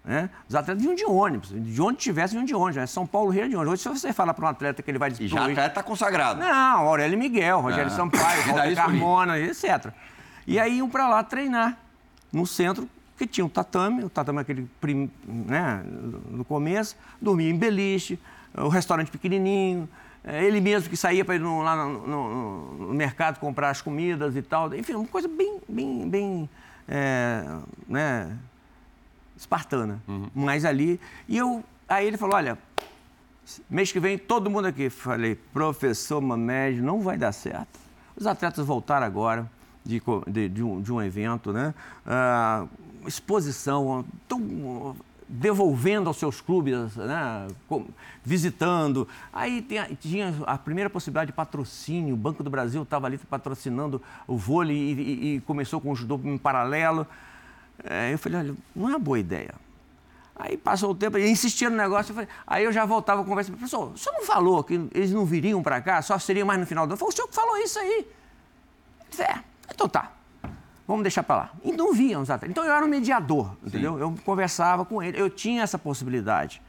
Né? Os atletas vinham de ônibus, de onde tivesse, vinham de ônibus. né? São Paulo, Rio de ônibus. Hoje, se você falar para um atleta que ele vai E já atleta tá consagrado. Não, Aurélio Miguel, Rogério Ah. Sampaio, Walter Carmona, etc. E aí iam para lá treinar no centro, que tinha um tatame, o tatame é aquele né, no começo, dormia em beliche, o restaurante pequenininho, é, ele mesmo que saía para ir no, lá no, no, no, mercado comprar as comidas e tal. Enfim, uma coisa bem, bem, bem é, né, espartana. Uhum. Mas ali. E eu. Aí ele falou: olha, mês que vem todo mundo aqui. Falei, professor Mamed, não vai dar certo. Os atletas voltaram agora de, de, de, um, de um, evento, né? Ah, exposição, tão devolvendo aos seus clubes, né? visitando. Aí tinha, a primeira possibilidade de patrocínio, o Banco do Brasil estava ali patrocinando o vôlei e, e, e, começou com o judô em paralelo. É, eu falei, olha, não é uma boa ideia. Aí passou o tempo, e insistia no negócio, eu falei, aí eu já voltava a conversa, professor, o senhor não falou que eles não viriam para cá, só seriam mais no final do ano? Eu falei, o senhor que falou isso aí. Ele é, então tá vamos deixar para lá. E não viam os atletas. Então eu era um mediador, entendeu? Sim. Eu conversava com ele, eu tinha essa possibilidade.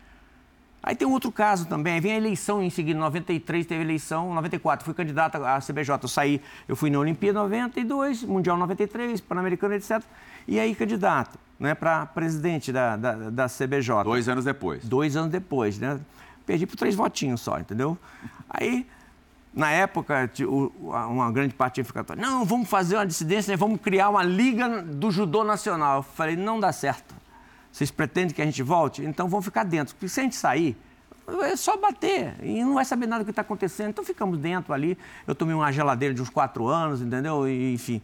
Aí tem um outro caso também, aí vem a eleição em seguida, em 93 teve eleição, 94 fui candidato à CBJ, eu saí, eu fui na Olimpíada 92, Mundial 93, Pan-Americano, etc. E aí candidato, né, para presidente da, da, da CBJ. Dois anos depois. Dois anos depois, né? Perdi por três votinhos só, entendeu? Aí na época, uma grande parte tinha ficado, não, vamos fazer uma dissidência, vamos criar uma liga do judô nacional. Eu falei, não dá certo. Vocês pretendem que a gente volte? Então vamos ficar dentro. Porque se a gente sair, é só bater e não vai saber nada do que está acontecendo. Então ficamos dentro ali. Eu tomei uma geladeira de uns quatro anos, entendeu? E, enfim,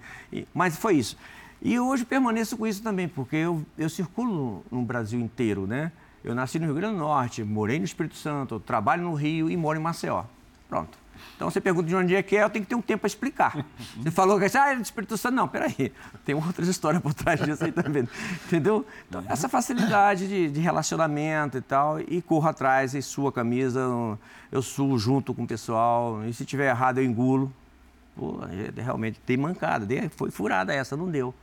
mas foi isso. E hoje permaneço com isso também, porque eu, eu circulo no Brasil inteiro, né? Eu nasci no Rio Grande do Norte, morei no Espírito Santo, trabalho no Rio e moro em Maceió. Pronto. Então você pergunta de onde é que é, eu tenho que ter um tempo para explicar. Você falou que ah, é do Espírito Santo. Não, peraí. Tem outras histórias por trás disso aí também. Entendeu? Então, essa facilidade de, de, relacionamento e tal, e corro atrás, e suo a camisa, eu suo junto com o pessoal, e se tiver errado eu engulo. Pô, é, realmente tem mancada, foi furada essa, não deu.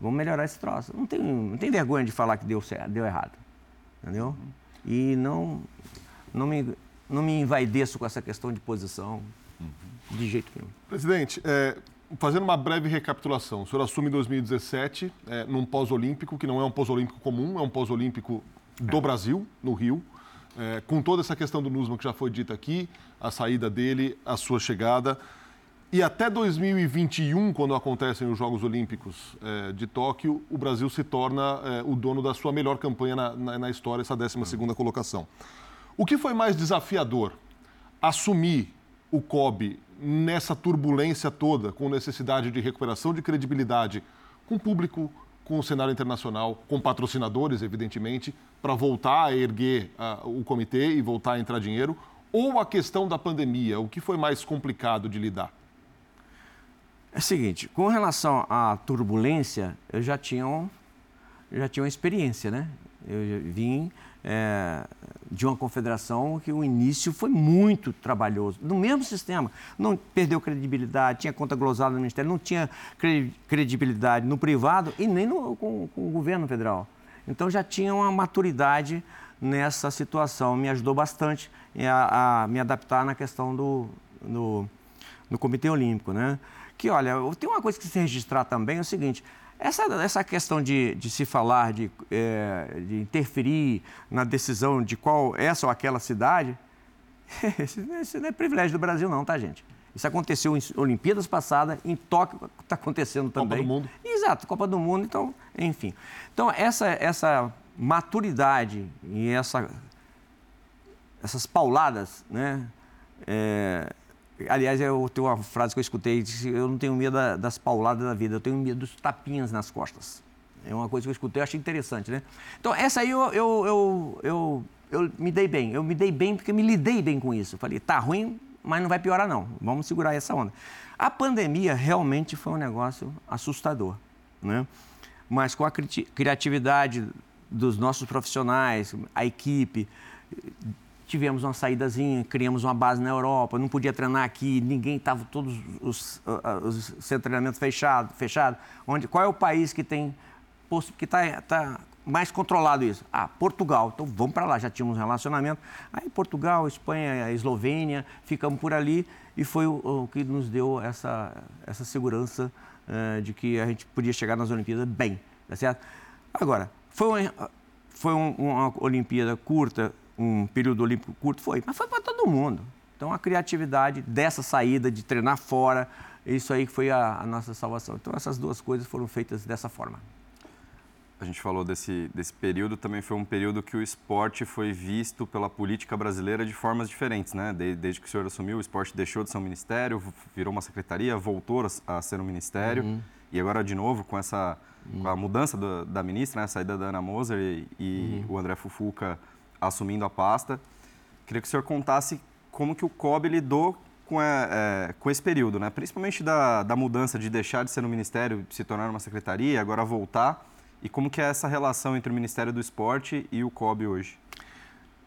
Vamos melhorar esse troço. Não tem, não tem vergonha de falar que deu certo, deu errado. Entendeu? E não, não me não me envaideço com essa questão de posição, uhum. de jeito nenhum. Presidente, é, fazendo uma breve recapitulação, o senhor assume em 2017 é, num pós-olímpico, que não é um pós-olímpico comum, é um pós-olímpico do é. Brasil, no Rio, é, com toda essa questão do Nusman que já foi dita aqui, a saída dele, a sua chegada. E até 2021, quando acontecem os Jogos Olímpicos é, de Tóquio, o Brasil se torna é, o dono da sua melhor campanha na, na, na história, essa 12 segunda colocação. O que foi mais desafiador? Assumir o COB nessa turbulência toda, com necessidade de recuperação de credibilidade com o público, com o cenário internacional, com patrocinadores, evidentemente, para voltar a erguer uh, o comitê e voltar a entrar dinheiro, ou a questão da pandemia, o que foi mais complicado de lidar? É o seguinte, com relação à turbulência, eu já tinha, um, já tinha uma experiência, né? Eu vim é, de uma confederação que o início foi muito trabalhoso, no mesmo sistema. Não perdeu credibilidade, tinha conta glosada no Ministério, não tinha credibilidade no privado e nem no, com, com o governo federal. Então já tinha uma maturidade nessa situação, me ajudou bastante a, a me adaptar na questão do, do, do Comitê Olímpico. Né? Que, olha, tem uma coisa que se registrar também, é o seguinte, essa, essa questão de, de se falar, de, é, de interferir na decisão de qual essa ou aquela cidade, isso não é privilégio do Brasil, não, tá, gente? Isso aconteceu em Olimpíadas passadas, em Tóquio está acontecendo também. Copa do Mundo. Exato, Copa do Mundo, então, enfim. Então, essa, essa maturidade e essa, essas pauladas, né? É, Aliás, eu tenho uma frase que eu escutei, eu não tenho medo das pauladas da vida, eu tenho medo dos tapinhas nas costas. É uma coisa que eu escutei, eu achei interessante, né? Então, essa aí eu, eu, eu, eu, me dei bem. Eu me dei bem porque me lidei bem com isso. Falei, tá ruim, mas não vai piorar não. Vamos segurar essa onda. A pandemia realmente foi um negócio assustador, né? Mas com a criatividade dos nossos profissionais, a equipe, tivemos uma saídazinha, criamos uma base na Europa, não podia treinar aqui, ninguém estava todos os, os, os treinamentos fechados, fechado. Onde, qual é o país que tem que está tá mais controlado isso? Ah, Portugal. Então vamos para lá, já tínhamos um relacionamento. Aí Portugal, Espanha, Eslovênia, ficamos por ali e foi o, o que nos deu essa, essa segurança uh, de que a gente podia chegar nas Olimpíadas bem, tá certo? Agora, foi uma, foi uma Olimpíada curta, um período olímpico curto? Foi, mas foi para todo mundo. Então, a criatividade dessa saída, de treinar fora, isso aí foi a, a nossa salvação. Então, essas duas coisas foram feitas dessa forma a gente falou desse, desse período, também foi um período que o esporte foi visto pela política brasileira de formas diferentes, né? Desde, desde que o senhor assumiu, o esporte deixou de ser um ministério, virou uma secretaria, voltou a, ser um ministério. Uhum. E agora, de novo, com essa uhum. com a mudança do, da ministra, né? a saída da Ana Moser e, e uhum. o André Fufuca assumindo a pasta, queria que o senhor contasse como que o COB lidou com, é, com esse período, né? principalmente da, da mudança de deixar de ser um ministério, se tornar uma secretaria, agora voltar e como que é essa relação entre o Ministério do Esporte e o COB hoje?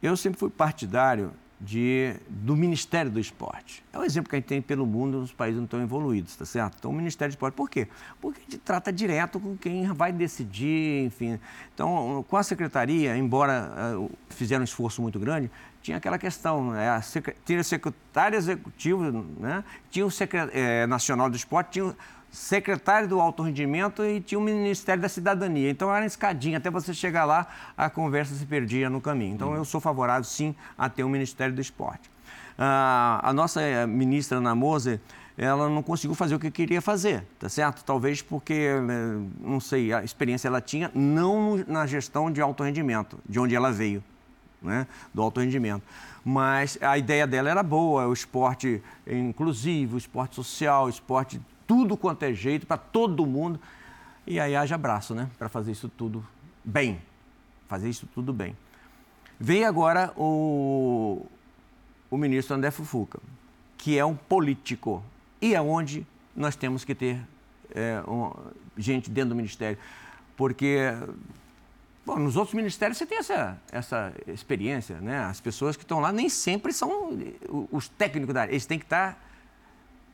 Eu sempre fui partidário de, do Ministério do Esporte. É um exemplo que a gente tem pelo mundo nos países não tão evoluídos, tá certo? Então, o Ministério do Esporte, por quê? Porque a gente trata direto com quem vai decidir, enfim. Então, com a Secretaria, embora uh, fizeram um esforço muito grande, tinha aquela questão, né? a tinha o secretário executivo, né? tinha o secretário eh, nacional do esporte, tinha secretário do alto rendimento e tinha o Ministério da Cidadania. Então era escadinha, até você chegar lá, a conversa se perdia no caminho. Então eu sou favorável, sim, a ter o Ministério do Esporte. Ah, a nossa eh, ministra Ana Moser, ela não conseguiu fazer o que queria fazer, tá certo? Talvez porque, eh, não sei, a experiência ela tinha, não na gestão de alto rendimento, de onde ela veio, né? do alto rendimento mas a ideia dela era boa, o esporte inclusivo, o esporte social, o esporte tudo quanto é jeito, para todo mundo. E aí haja abraço, né? Para fazer isso tudo bem. Fazer isso tudo bem. Vem agora o, o ministro André Fufuca, que é um político. E é onde nós temos que ter é, um, gente dentro do ministério. Porque Bom, nos outros ministérios você tem essa, essa experiência, né? As pessoas que estão lá nem sempre são os técnicos da área. Eles têm que estar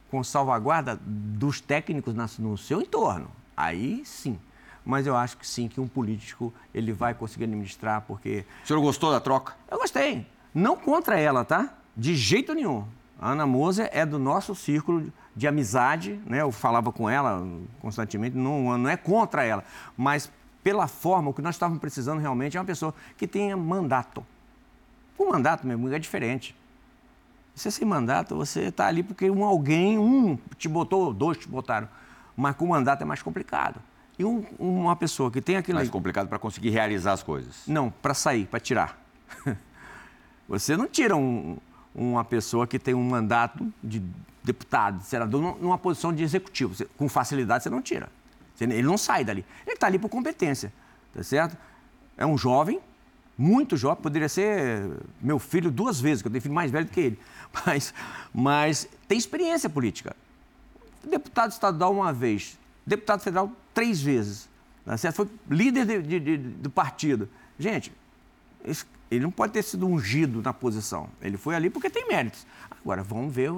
com salvaguarda dos técnicos no seu entorno. Aí sim. Mas eu acho que sim, que um político ele vai conseguir administrar, porque. O senhor gostou da troca? Eu gostei. Não contra ela, tá? De jeito nenhum. A Ana Moser é do nosso círculo de amizade, né? Eu falava com ela constantemente, não, não é contra ela, mas pela forma, o que nós estávamos precisando realmente é uma pessoa que tenha mandato. O mandato, meu amigo, é diferente. Você sem mandato, você está ali porque um alguém, um te botou, dois te botaram. Mas com mandato é mais complicado. E um, uma pessoa que tem aquilo Mais complicado para conseguir realizar as coisas. Não, para sair, para tirar. você não tira um, uma pessoa que tem um mandato de deputado, de senador, numa posição de executivo. Você, com facilidade você não tira. Ele não sai dali. Ele está ali por competência, tá certo? É um jovem, muito jovem, poderia ser meu filho duas vezes, que eu tenho filho mais velho do que ele. mas, mas tem experiência política. Deputado estadual uma vez, deputado federal três vezes. Tá certo? Foi líder de, de, de, do partido. Gente, ele não pode ter sido ungido na posição. Ele foi ali porque tem méritos. Agora, vamos ver,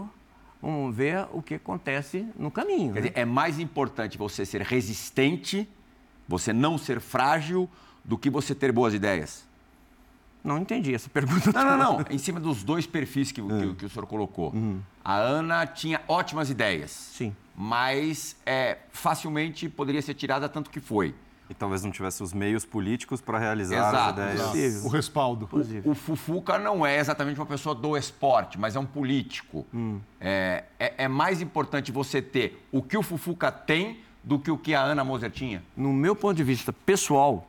vamos ver o que acontece no caminho. Quer né? dizer, é mais importante você ser resistente, você não ser frágil, do que você ter boas ideias. Não entendi essa pergunta. Não, não, não. Em cima dos dois perfis que, que, que o senhor colocou. Uhum. A Ana tinha ótimas ideias. Sim. Mas é, facilmente poderia ser tirada tanto que foi. E talvez não tivesse os meios políticos para realizar Exato. as ideias. Exato. O respaldo. O, o, Fufuca não é exatamente uma pessoa do esporte, mas é um político. Hum. É, é, é, mais importante você ter o que o Fufuca tem do que o que a Ana Moser tinha? No meu ponto de vista pessoal,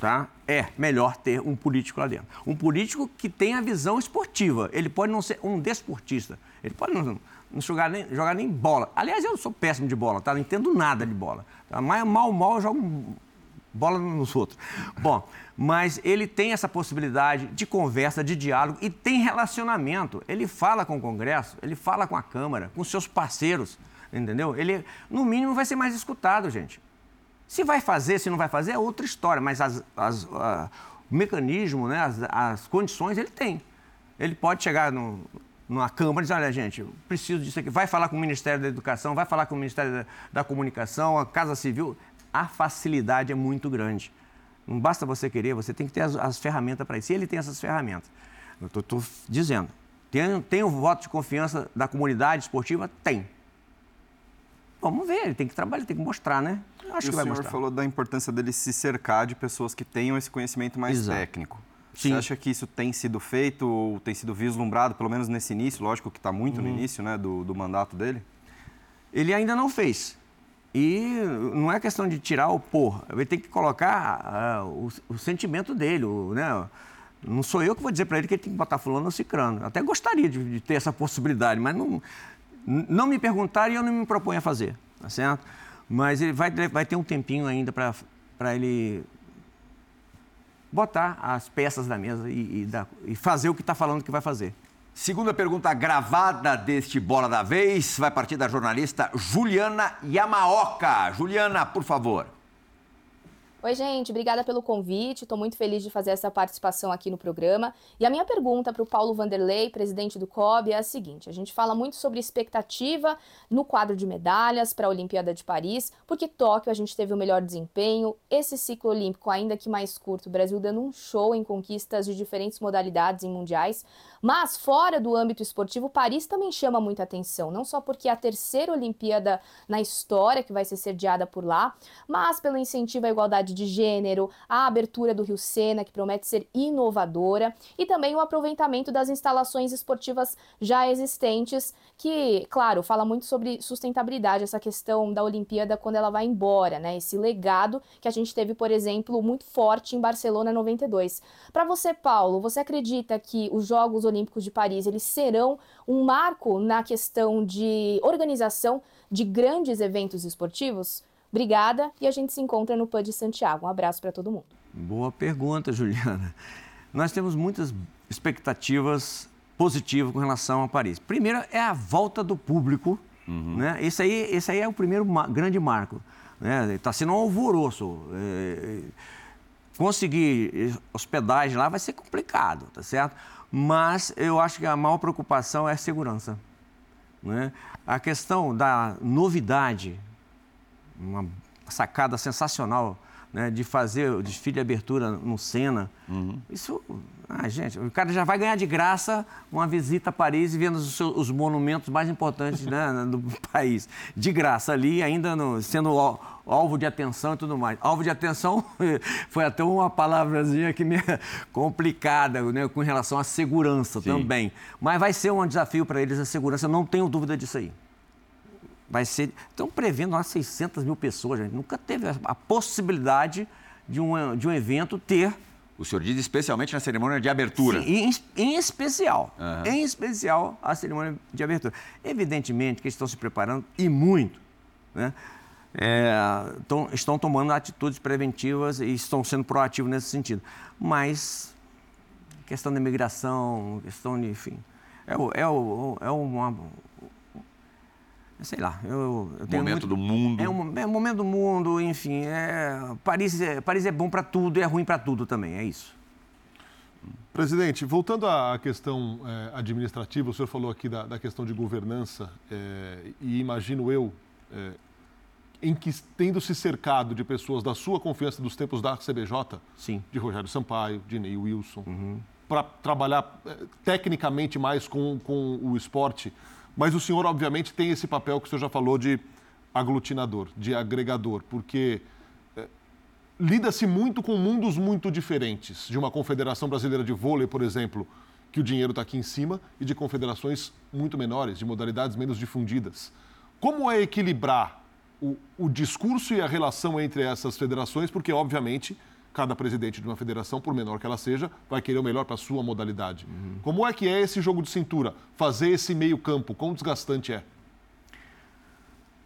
tá? é melhor ter um político lá dentro. Um político que tem a visão esportiva. Ele pode não ser um desportista. Ele pode não, não jogar, nem, jogar nem bola. Aliás, eu sou péssimo de bola, tá? Não entendo nada de bola. Tá? Mas mal, mal eu jogo bola nos outros. Bom, mas ele tem essa possibilidade de conversa, de diálogo e tem relacionamento. Ele fala com o Congresso, ele fala com a Câmara, com seus parceiros, entendeu? Ele, no mínimo, vai ser mais escutado, gente. Se vai fazer, se não vai fazer, é outra história, mas as, as, a, o mecanismo, né, as, as, condições ele tem. Ele pode chegar no, numa Câmara e dizer, olha, gente, preciso disso aqui. Vai falar com o Ministério da Educação, vai falar com o Ministério da, da Comunicação, a Casa Civil. A facilidade é muito grande. Não basta você querer, você tem que ter as, as ferramentas para isso. E ele tem essas ferramentas. Eu estou dizendo. Tem, tem o voto de confiança da comunidade esportiva? Tem. Vamos ver, ele tem que trabalhar, tem que mostrar, né? Acho e que vai mostrar. O senhor falou da importância dele se cercar de pessoas que tenham esse conhecimento mais Exato. técnico. Sim. Você acha que isso tem sido feito ou tem sido vislumbrado, pelo menos nesse início? Lógico que está muito uhum. no início né, do, do mandato dele. Ele ainda não fez. E não é questão de tirar ou pôr, ele tem que colocar uh, o, o, sentimento dele, o, né? Não sou eu que vou dizer para ele que ele tem que botar fulano ou cicrano. Até gostaria de, de, ter essa possibilidade, mas não, não me perguntaram e eu não me proponho a fazer, tá certo? Mas ele vai, vai ter um tempinho ainda para ele botar as peças na mesa e, e, dar, e fazer o que está falando que vai fazer. Segunda pergunta gravada deste Bola da Vez vai partir da jornalista Juliana Yamaoka. Juliana, por favor. Oi, gente, obrigada pelo convite. Estou muito feliz de fazer essa participação aqui no programa. E a minha pergunta para o Paulo Vanderlei, presidente do COB, é a seguinte: a gente fala muito sobre expectativa no quadro de medalhas para a Olimpíada de Paris, porque Tóquio a gente teve o melhor desempenho. Esse ciclo olímpico, ainda que mais curto, o Brasil dando um show em conquistas de diferentes modalidades em mundiais. Mas fora do âmbito esportivo, Paris também chama muita atenção, não só porque é a terceira Olimpíada na história que vai ser sediada por lá, mas pelo incentivo à igualdade de gênero, a abertura do Rio Sena, que promete ser inovadora, e também o aproveitamento das instalações esportivas já existentes, que, claro, fala muito sobre sustentabilidade, essa questão da Olimpíada quando ela vai embora, né? Esse legado que a gente teve, por exemplo, muito forte em Barcelona 92. Para você, Paulo, você acredita que os Jogos Olímpicos de Paris, eles serão um marco na questão de organização de grandes eventos esportivos? Obrigada e a gente se encontra no PUD de Santiago. Um abraço para todo mundo. Boa pergunta, Juliana. Nós temos muitas expectativas positivas com relação a Paris. Primeiro é a volta do público, uhum. né? Esse aí, esse aí é o primeiro grande marco. Está né? Tá sendo um alvoroço. É, conseguir hospedagem lá vai ser complicado, tá certo? Mas eu acho que a maior preocupação é a segurança. Né? A questão da novidade, uma sacada sensacional né, de fazer o desfile de abertura no Sena. Uhum. Isso, ah, gente, o cara já vai ganhar de graça uma visita a Paris e vendo os, seus, os monumentos mais importantes né, do país. De graça ali, ainda no, sendo alvo de atenção e tudo mais. Alvo de atenção foi até uma palavrazinha que me complicada né, com relação à segurança Sim. também. Mas vai ser um desafio para eles a segurança, não tenho dúvida disso aí. Vai ser. Estão prevendo umas 600 mil pessoas, gente. Nunca teve a, possibilidade de um, de um evento ter o senhor diz especialmente na cerimônia de abertura. Sim, em, em especial. Uhum. Em especial a cerimônia de abertura. Evidentemente que eles estão se preparando e muito. Né? É, tão, estão tomando atitudes preventivas e estão sendo proativos nesse sentido. Mas questão da imigração, questão de, enfim, é, é, é uma, sei lá, eu, eu tenho momento muito, do mundo. É um, é um momento do mundo, enfim, é, Paris, é, Paris é bom para tudo e é ruim para tudo também, é isso. Presidente, voltando à questão é, administrativa, o senhor falou aqui da, da questão de governança é, e imagino eu, é, em que tendo se cercado de pessoas da sua confiança dos tempos da CBJ, Sim. de Rogério Sampaio, de Ney Wilson, uhum. para trabalhar é, tecnicamente mais com, com o esporte, mas o senhor, obviamente, tem esse papel que o senhor já falou de aglutinador, de agregador, porque é, lida-se muito com mundos muito diferentes. De uma confederação brasileira de vôlei, por exemplo, que o dinheiro está aqui em cima, e de confederações muito menores, de modalidades menos difundidas. Como é equilibrar o, o discurso e a relação entre essas federações? Porque, obviamente, cada presidente de uma federação, por menor que ela seja, vai querer o melhor para a sua modalidade. Uhum. Como é que é esse jogo de cintura? Fazer esse meio campo, quão desgastante é?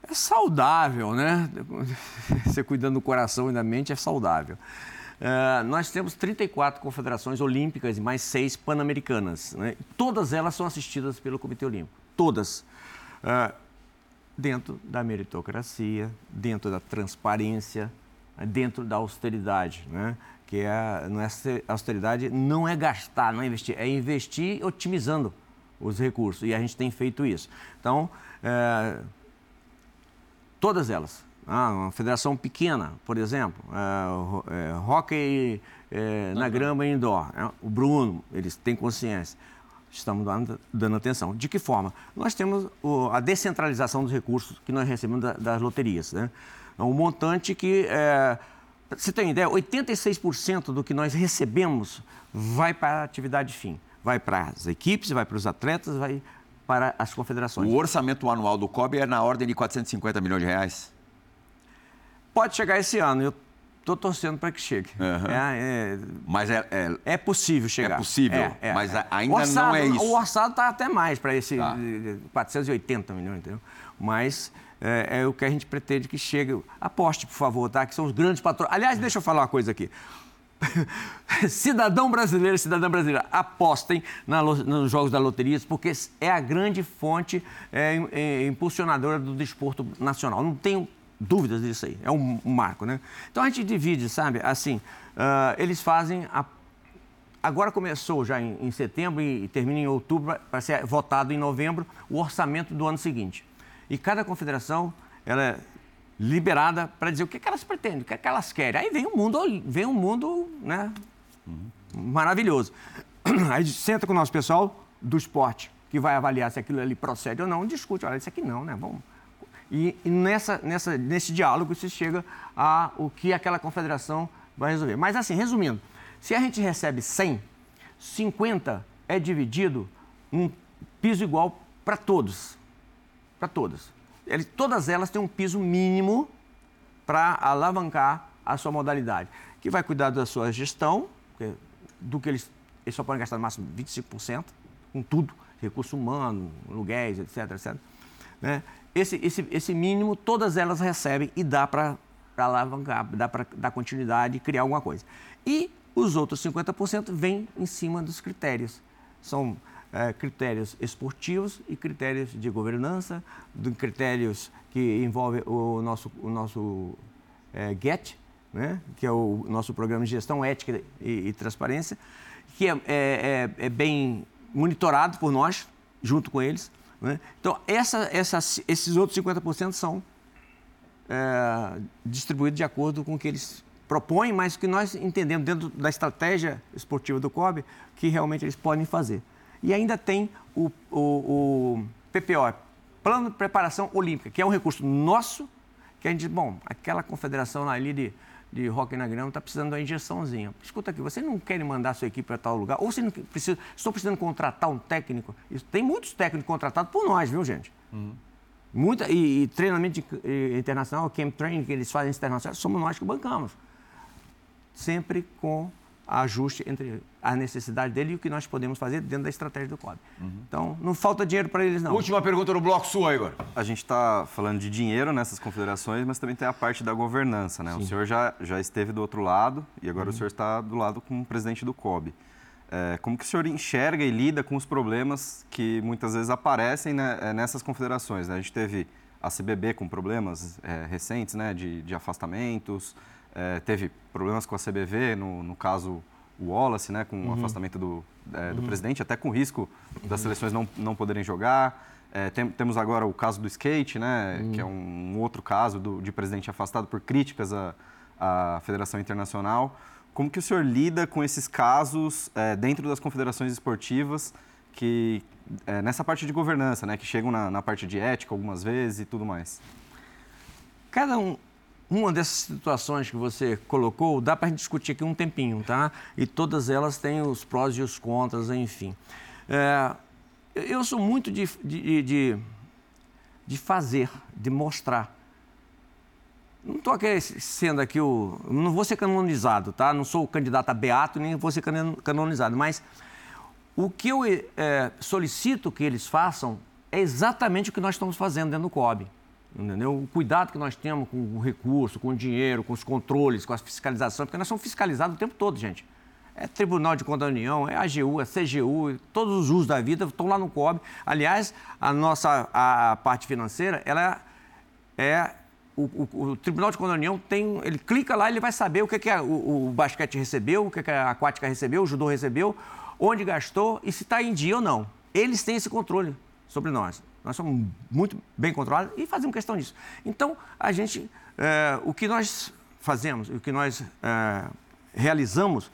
É saudável, né? Você cuidando do coração e da mente é saudável. Uh, nós temos 34 confederações olímpicas e mais seis pan-americanas. Né? Todas elas são assistidas pelo Comitê Olímpico. Todas. Uh, dentro da meritocracia, dentro da transparência, dentro da austeridade, né? que é, não é austeridade não é gastar, não é investir, é investir otimizando os recursos. E a gente tem feito isso. Então, é, todas elas. Ah, uma federação pequena, por exemplo, é, é, hockey é, na grama indoor. Né? O Bruno, eles têm consciência. Estamos dando, dando atenção. De que forma? Nós temos o, a descentralização dos recursos que nós recebemos da, das loterias. Né? É um montante que é, você tem ideia, 86% do que nós recebemos vai para a atividade fim. Vai para as equipes, vai para os atletas, vai para as confederações. O orçamento anual do COB é na ordem de 450 milhões de reais. Pode chegar esse ano, eu estou torcendo para que chegue. Aham. É, é, Mas é, é- é possível chegar. É possível, É, é, mas ainda orçado- não é isso. O orçado está até mais para esse Tá. eh, 480 milhões, entendeu? Mas é, é o que a gente pretende que chegue. Aposte, por favor, tá? Que são os grandes patrões. Aliás, deixa eu falar uma coisa aqui. Cidadão brasileiro, cidadã brasileira, apostem na nos jogos da loteria, porque é a grande fonte é, é, impulsionadora do desporto nacional. Não tenho dúvidas disso aí. É um, um marco, né? Então a gente divide, sabe? Assim, ah, eles fazem a Agora começou já em, em setembro e termina em outubro para ser votado em novembro o orçamento do ano seguinte. E cada confederação ela é liberada para dizer o que, que elas pretendem, o que, que elas querem. Aí vem um mundo, vem um mundo, né, maravilhoso. Aí senta com o nosso pessoal do esporte que vai avaliar se aquilo ali procede ou não, discute, olha, isso aqui não, né? Vamos. E, e nessa, nessa, nesse diálogo se chega a o que aquela confederação vai resolver. Mas assim, resumindo, se a gente recebe 100, 50 é dividido num piso igual para todos. Para todas. Todas elas têm um piso mínimo para alavancar a sua modalidade, que vai cuidar da sua gestão, do que eles, eles só podem gastar no máximo 25%, com tudo, recurso humano, aluguéis, etc, etc. Né? Esse, esse, esse mínimo, todas elas recebem e dá para alavancar, dá para dar continuidade criar alguma coisa. E os outros 50% vêm em cima dos critérios. São eh, critérios esportivos e critérios de governança, de critérios que envolvem o nosso, o nosso eh, GET, né? que é o nosso programa de gestão ética e, e transparência, que é, é- é- é bem monitorado por nós, junto com eles. né? Então, essa, essas- esses outros 50% são é, distribuído de acordo com o que eles propõem, mas que nós entendemos dentro da estratégia esportiva do COB que realmente eles podem fazer. E ainda tem o, o, o PPO, Plano de Preparação Olímpica, que é um recurso nosso, que a gente, bom, aquela confederação ali de, de hockey na grama está precisando de uma injeçãozinha. Escuta aqui, você não quer mandar sua equipe para tal lugar? Ou você não precisa, estou precisando contratar um técnico? Isso, tem muitos técnicos contratados por nós, viu, gente? Muita, e, e treinamento de- e- internacional, camp training que eles fazem internacional, somos nós que bancamos. Sempre com ajuste entre a necessidade dele e o que nós podemos fazer dentro da estratégia do COB. Então, não falta dinheiro para eles, não. Última pergunta no bloco sua, Igor. A gente está falando de dinheiro nessas confederações, mas também tem a parte da governança, né? O senhor já, já esteve do outro lado e agora o senhor está do lado como presidente do COB. É, como que o senhor enxerga e lida com os problemas que muitas vezes aparecem né, é, nessas confederações? né? A gente teve a CBB com problemas é, recentes, né, de, de afastamentos, é, teve problemas com a CBV, no, no caso o Wallace, né, com o afastamento do, é, do presidente, até com risco das seleções não, não poderem jogar. É, tem- temos agora o caso do skate, né, que é um outro caso do- de presidente afastado por críticas à, à Federação Internacional. Como que o senhor lida com esses casos é, dentro das confederações esportivas que é, nessa parte de governança, né, que chegam na, na parte de ética algumas vezes e tudo mais? Cada um, uma dessas situações que você colocou, dá para a gente discutir aqui um tempinho, tá? E todas elas têm os prós e os contras, enfim. É, eu sou muito de, de, de, de fazer, de mostrar. Não estou aqui sendo aqui o. Não vou ser canonizado, tá? Não sou candidato a beato, nem vou ser cano- canonizado. Mas o que eu eh, solicito que eles façam é exatamente o que nós estamos fazendo dentro do COB. Entendeu? O cuidado que nós temos com o recurso, com o dinheiro, com os controles, com a fiscalização, porque nós somos fiscalizados o tempo todo, gente. É Tribunal de Conta da União, é AGU, é CGU, todos os usos da vida estão lá no COB. Aliás, a nossa a parte financeira, ela é o, o- o Tribunal de Conta da União tem, ele clica lá, ele vai saber o que, que a- o, o basquete recebeu, o que, que a aquática recebeu, o judô recebeu, onde gastou e se está em dia ou não. Eles têm esse controle sobre nós. Nós somos muito bem controlados e fazemos questão disso. Então, a gente, é, o que nós fazemos, o que nós é, realizamos,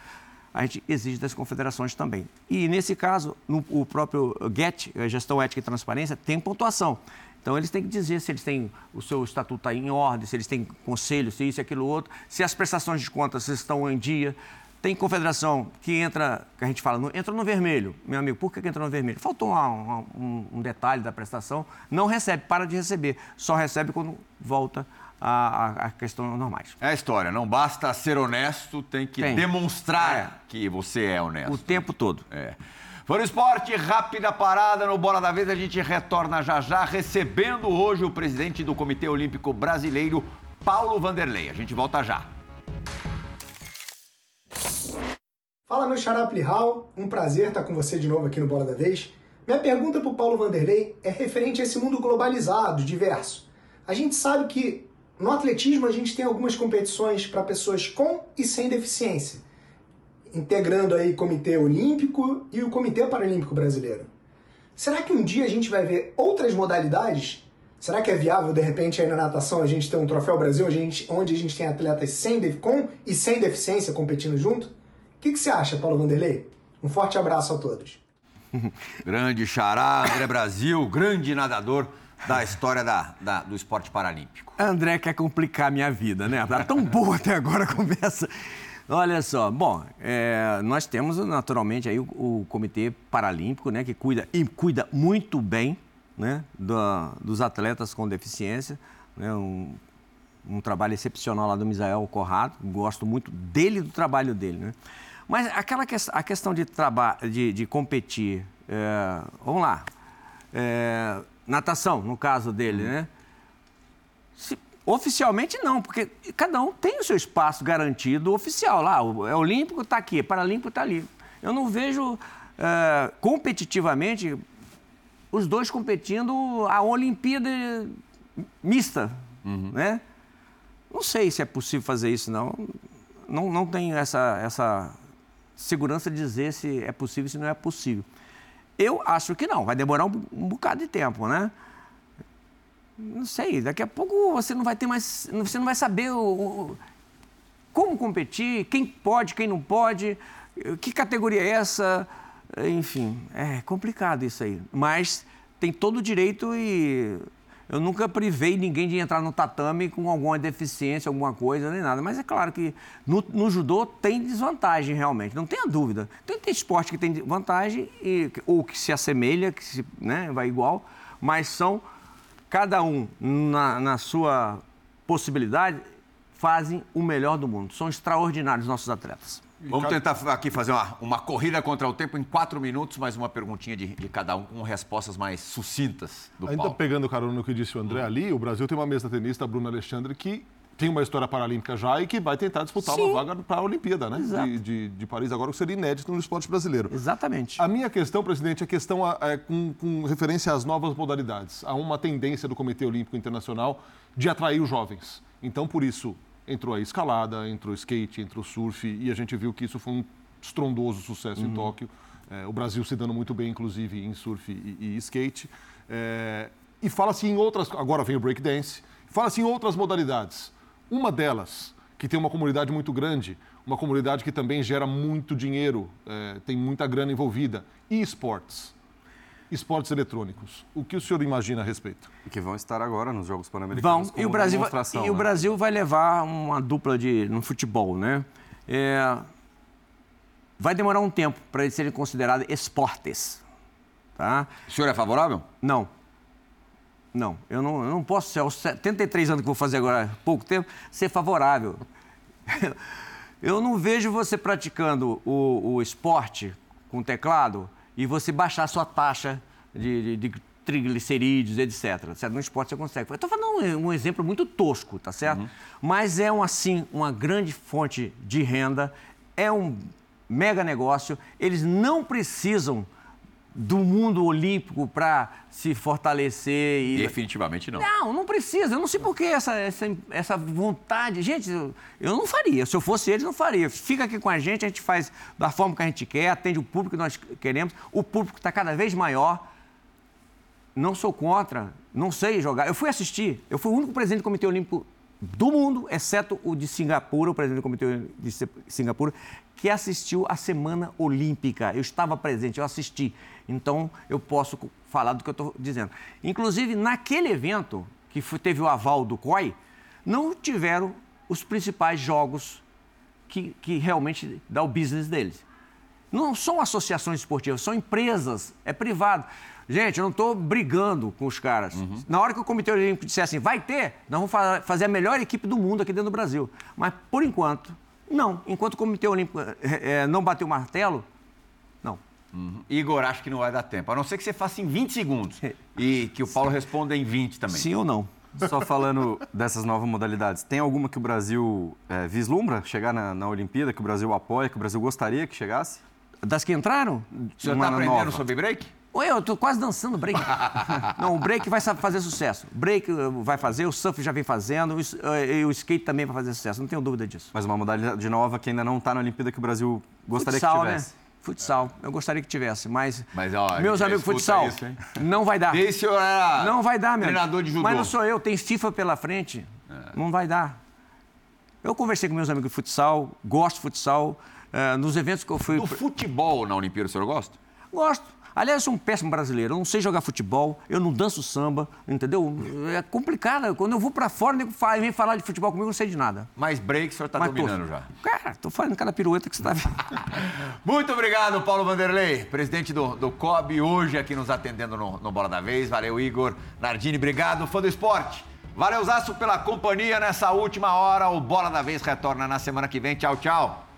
a gente exige das confederações também. E, nesse caso, no, o próprio GET, Gestão Ética e Transparência, tem pontuação. Então, eles têm que dizer se eles têm o seu estatuto está em ordem, se eles têm conselho, se isso, aquilo, outro, se as prestações de contas estão em dia. Tem confederação que entra, que a gente fala, entra no vermelho. Meu amigo, por que, que entra no vermelho? Faltou um, um, um, detalhe da prestação, não recebe, para de receber. Só recebe quando volta a, a, questão normais. É a história, não basta ser honesto, tem que tem. demonstrar é. que você é honesto. O tempo todo. É. Foi esporte, rápida parada no Bola da Vez. A gente retorna já já, recebendo hoje o presidente do Comitê Olímpico Brasileiro, Paulo Vanderlei. A gente volta já. Fala, meu xará Hall. Um prazer estar com você de novo aqui no Bola da Vez. Minha pergunta para o Paulo Vanderlei é referente a esse mundo globalizado, diverso. A gente sabe que no atletismo a gente tem algumas competições para pessoas com e sem deficiência integrando aí o Comitê Olímpico e o Comitê Paralímpico Brasileiro. Será que um dia a gente vai ver outras modalidades? Será que é viável, de repente, aí na natação a gente ter um Troféu Brasil a gente, onde a gente tem atletas sem, com e sem deficiência competindo junto? O que, que você acha, Paulo Vanderlei? Um forte abraço a todos. grande Xará, André Brasil, grande nadador da história da, da, do esporte paralímpico. André quer complicar a minha vida, né? Tá tão boa até agora a conversa. Olha só, bom, é, nós temos naturalmente aí o, o, Comitê Paralímpico, né, que cuida e cuida muito bem, né, do, dos atletas com deficiência, né, um, um, trabalho excepcional lá do Misael Corrado, gosto muito dele do trabalho dele, né. Mas aquela que, a questão de, de, de competir, é, vamos lá, é, natação, no caso dele, né, se, Oficialmente não, porque cada um tem o seu espaço garantido oficial. Lá, o é Olímpico está aqui, Paralímpico está ali. Eu não vejo é, competitivamente os dois competindo a Olimpíada mista, uhum. né? Não sei se é possível fazer isso, não. Não, não tenho essa, essa segurança dizer se é possível se não é possível. Eu acho que não, vai demorar um, um bocado de tempo, né? não sei, daqui a pouco você não vai ter mais, você não vai saber o, o, como competir, quem pode, quem não pode, que categoria é essa, enfim, é complicado isso aí. Mas tem todo o direito e eu nunca privei ninguém de entrar no tatame com alguma deficiência, alguma coisa, nem nada. Mas é claro que no, no judô tem desvantagem realmente, não tenha dúvida. Tem, tem esporte que tem vantagem e, ou que se assemelha, que se, né, vai igual, mas são cada um na, na sua possibilidade, fazem o melhor do mundo. São extraordinários nossos atletas. Vamos tentar aqui fazer uma, uma, corrida contra o tempo em quatro minutos, mais uma perguntinha de, de cada um com respostas mais sucintas do Ainda Paulo. pegando carona no que disse o André ali, o Brasil tem uma mesa tenista, Bruna Alexandre, que tem uma história paralímpica já e que vai tentar disputar Sim. uma vaga para a Olimpíada, né? De, de, de, Paris agora, que seria inédito no esporte brasileiro. Exatamente. A minha questão, presidente, é questão é, com, com referência às novas modalidades. Há uma tendência do Comitê Olímpico Internacional de atrair os jovens. Então, por isso, entrou a escalada, entrou o skate, entrou o surf, e a gente viu que isso foi um estrondoso sucesso uhum. em Tóquio. É, o Brasil se dando muito bem, inclusive, em surf e, e skate. É, e fala-se em outras. Agora vem o breakdance. Fala-se em outras modalidades. Uma delas, que tem uma comunidade muito grande, uma comunidade que também gera muito dinheiro, é, tem muita grana envolvida, e esportes. Esportes eletrônicos. O que o senhor imagina a respeito? Que vão estar agora nos Jogos Pan-Americanos. Vão, e o Brasil, vai, e né? o Brasil vai levar uma dupla de, no futebol, né? É, vai demorar um tempo para eles serem considerados esportes. Tá? O senhor é favorável? Não. Não, eu não, eu não posso ser, aos 73 anos que vou fazer agora, pouco tempo, ser favorável. Eu não vejo você praticando o, o esporte com teclado e você baixar a sua taxa de, de, de triglicerídeos, etc. Certo? No esporte você consegue. Eu estou falando um, um, exemplo muito tosco, tá certo? Uhum. Mas é, um, assim, uma grande fonte de renda, é um mega negócio. Eles não precisam do mundo olímpico para se fortalecer e... Definitivamente não. Não, não precisa. Eu não sei por que essa, essa, essa vontade. Gente, eu, eu não faria. Se eu fosse eles, não faria. Fica aqui com a gente, a gente faz da forma que a gente quer, atende o público que nós queremos. O público está cada vez maior. Não sou contra, não sei jogar. Eu fui assistir, eu fui o único presidente do Comitê Olímpico do mundo, exceto o de Singapura, o presidente do Comitê de Singapura, que assistiu a Semana Olímpica. Eu estava presente, eu assisti. Então, eu posso falar do que eu estou dizendo. Inclusive, naquele evento, que foi, teve o aval do COI, não tiveram os principais jogos que, que realmente dá o business deles. Não são associações esportivas, são empresas, é privado. Gente, eu não estou brigando com os caras. Uhum. Na hora que o Comitê Olímpico disser assim, vai ter, nós vamos fazer a melhor equipe do mundo aqui dentro do Brasil. Mas, por enquanto, não. Enquanto o Comitê Olímpico é, não bateu o martelo. Uhum. Igor, acho que não vai dar tempo. A não ser que você faça em 20 segundos. e que o Paulo responda em 20 também. Sim ou não? Só falando dessas novas modalidades, tem alguma que o Brasil é, vislumbra chegar na, na Olimpíada, que o Brasil apoia, que o Brasil gostaria que chegasse? Das que entraram? O senhor está aprendendo nova. sobre break? Oi, eu tô quase dançando break. Não, o break vai fazer sucesso. O break uh, vai fazer, o surf já vem fazendo, uh, e o skate também vai fazer sucesso, não tenho dúvida disso. Mas uma modalidade nova que ainda não está na Olimpíada que o Brasil gostaria futsal, que né? tivesse. Né? Futsal, eu gostaria que tivesse, mas, mas ó, meus amigos futsal, isso, não vai dar. Esse era não vai dar, meu. Treinador de judô. Mas não sou eu, tem FIFA pela frente, é. não vai dar. Eu conversei com meus amigos de futsal, gosto de futsal, uh, nos eventos que eu fui... Do futebol na Olimpíada, o senhor gosta? Gosto. Aliás, eu sou um péssimo brasileiro. Eu não sei jogar futebol, eu não danço samba, entendeu? É complicado. Quando eu vou para fora, e vem falar de futebol comigo, eu não sei de nada. Mas break o senhor está dominando tô... já. Cara, tô fazendo cada pirueta que você está vendo. Muito obrigado, Paulo Vanderlei, presidente do, do COB, hoje aqui nos atendendo no, no Bola da Vez. Valeu, Igor. Nardini, obrigado. Fã do esporte. Valeu, Zaço, pela companhia nessa última hora. O Bola da Vez retorna na semana que vem. Tchau, tchau.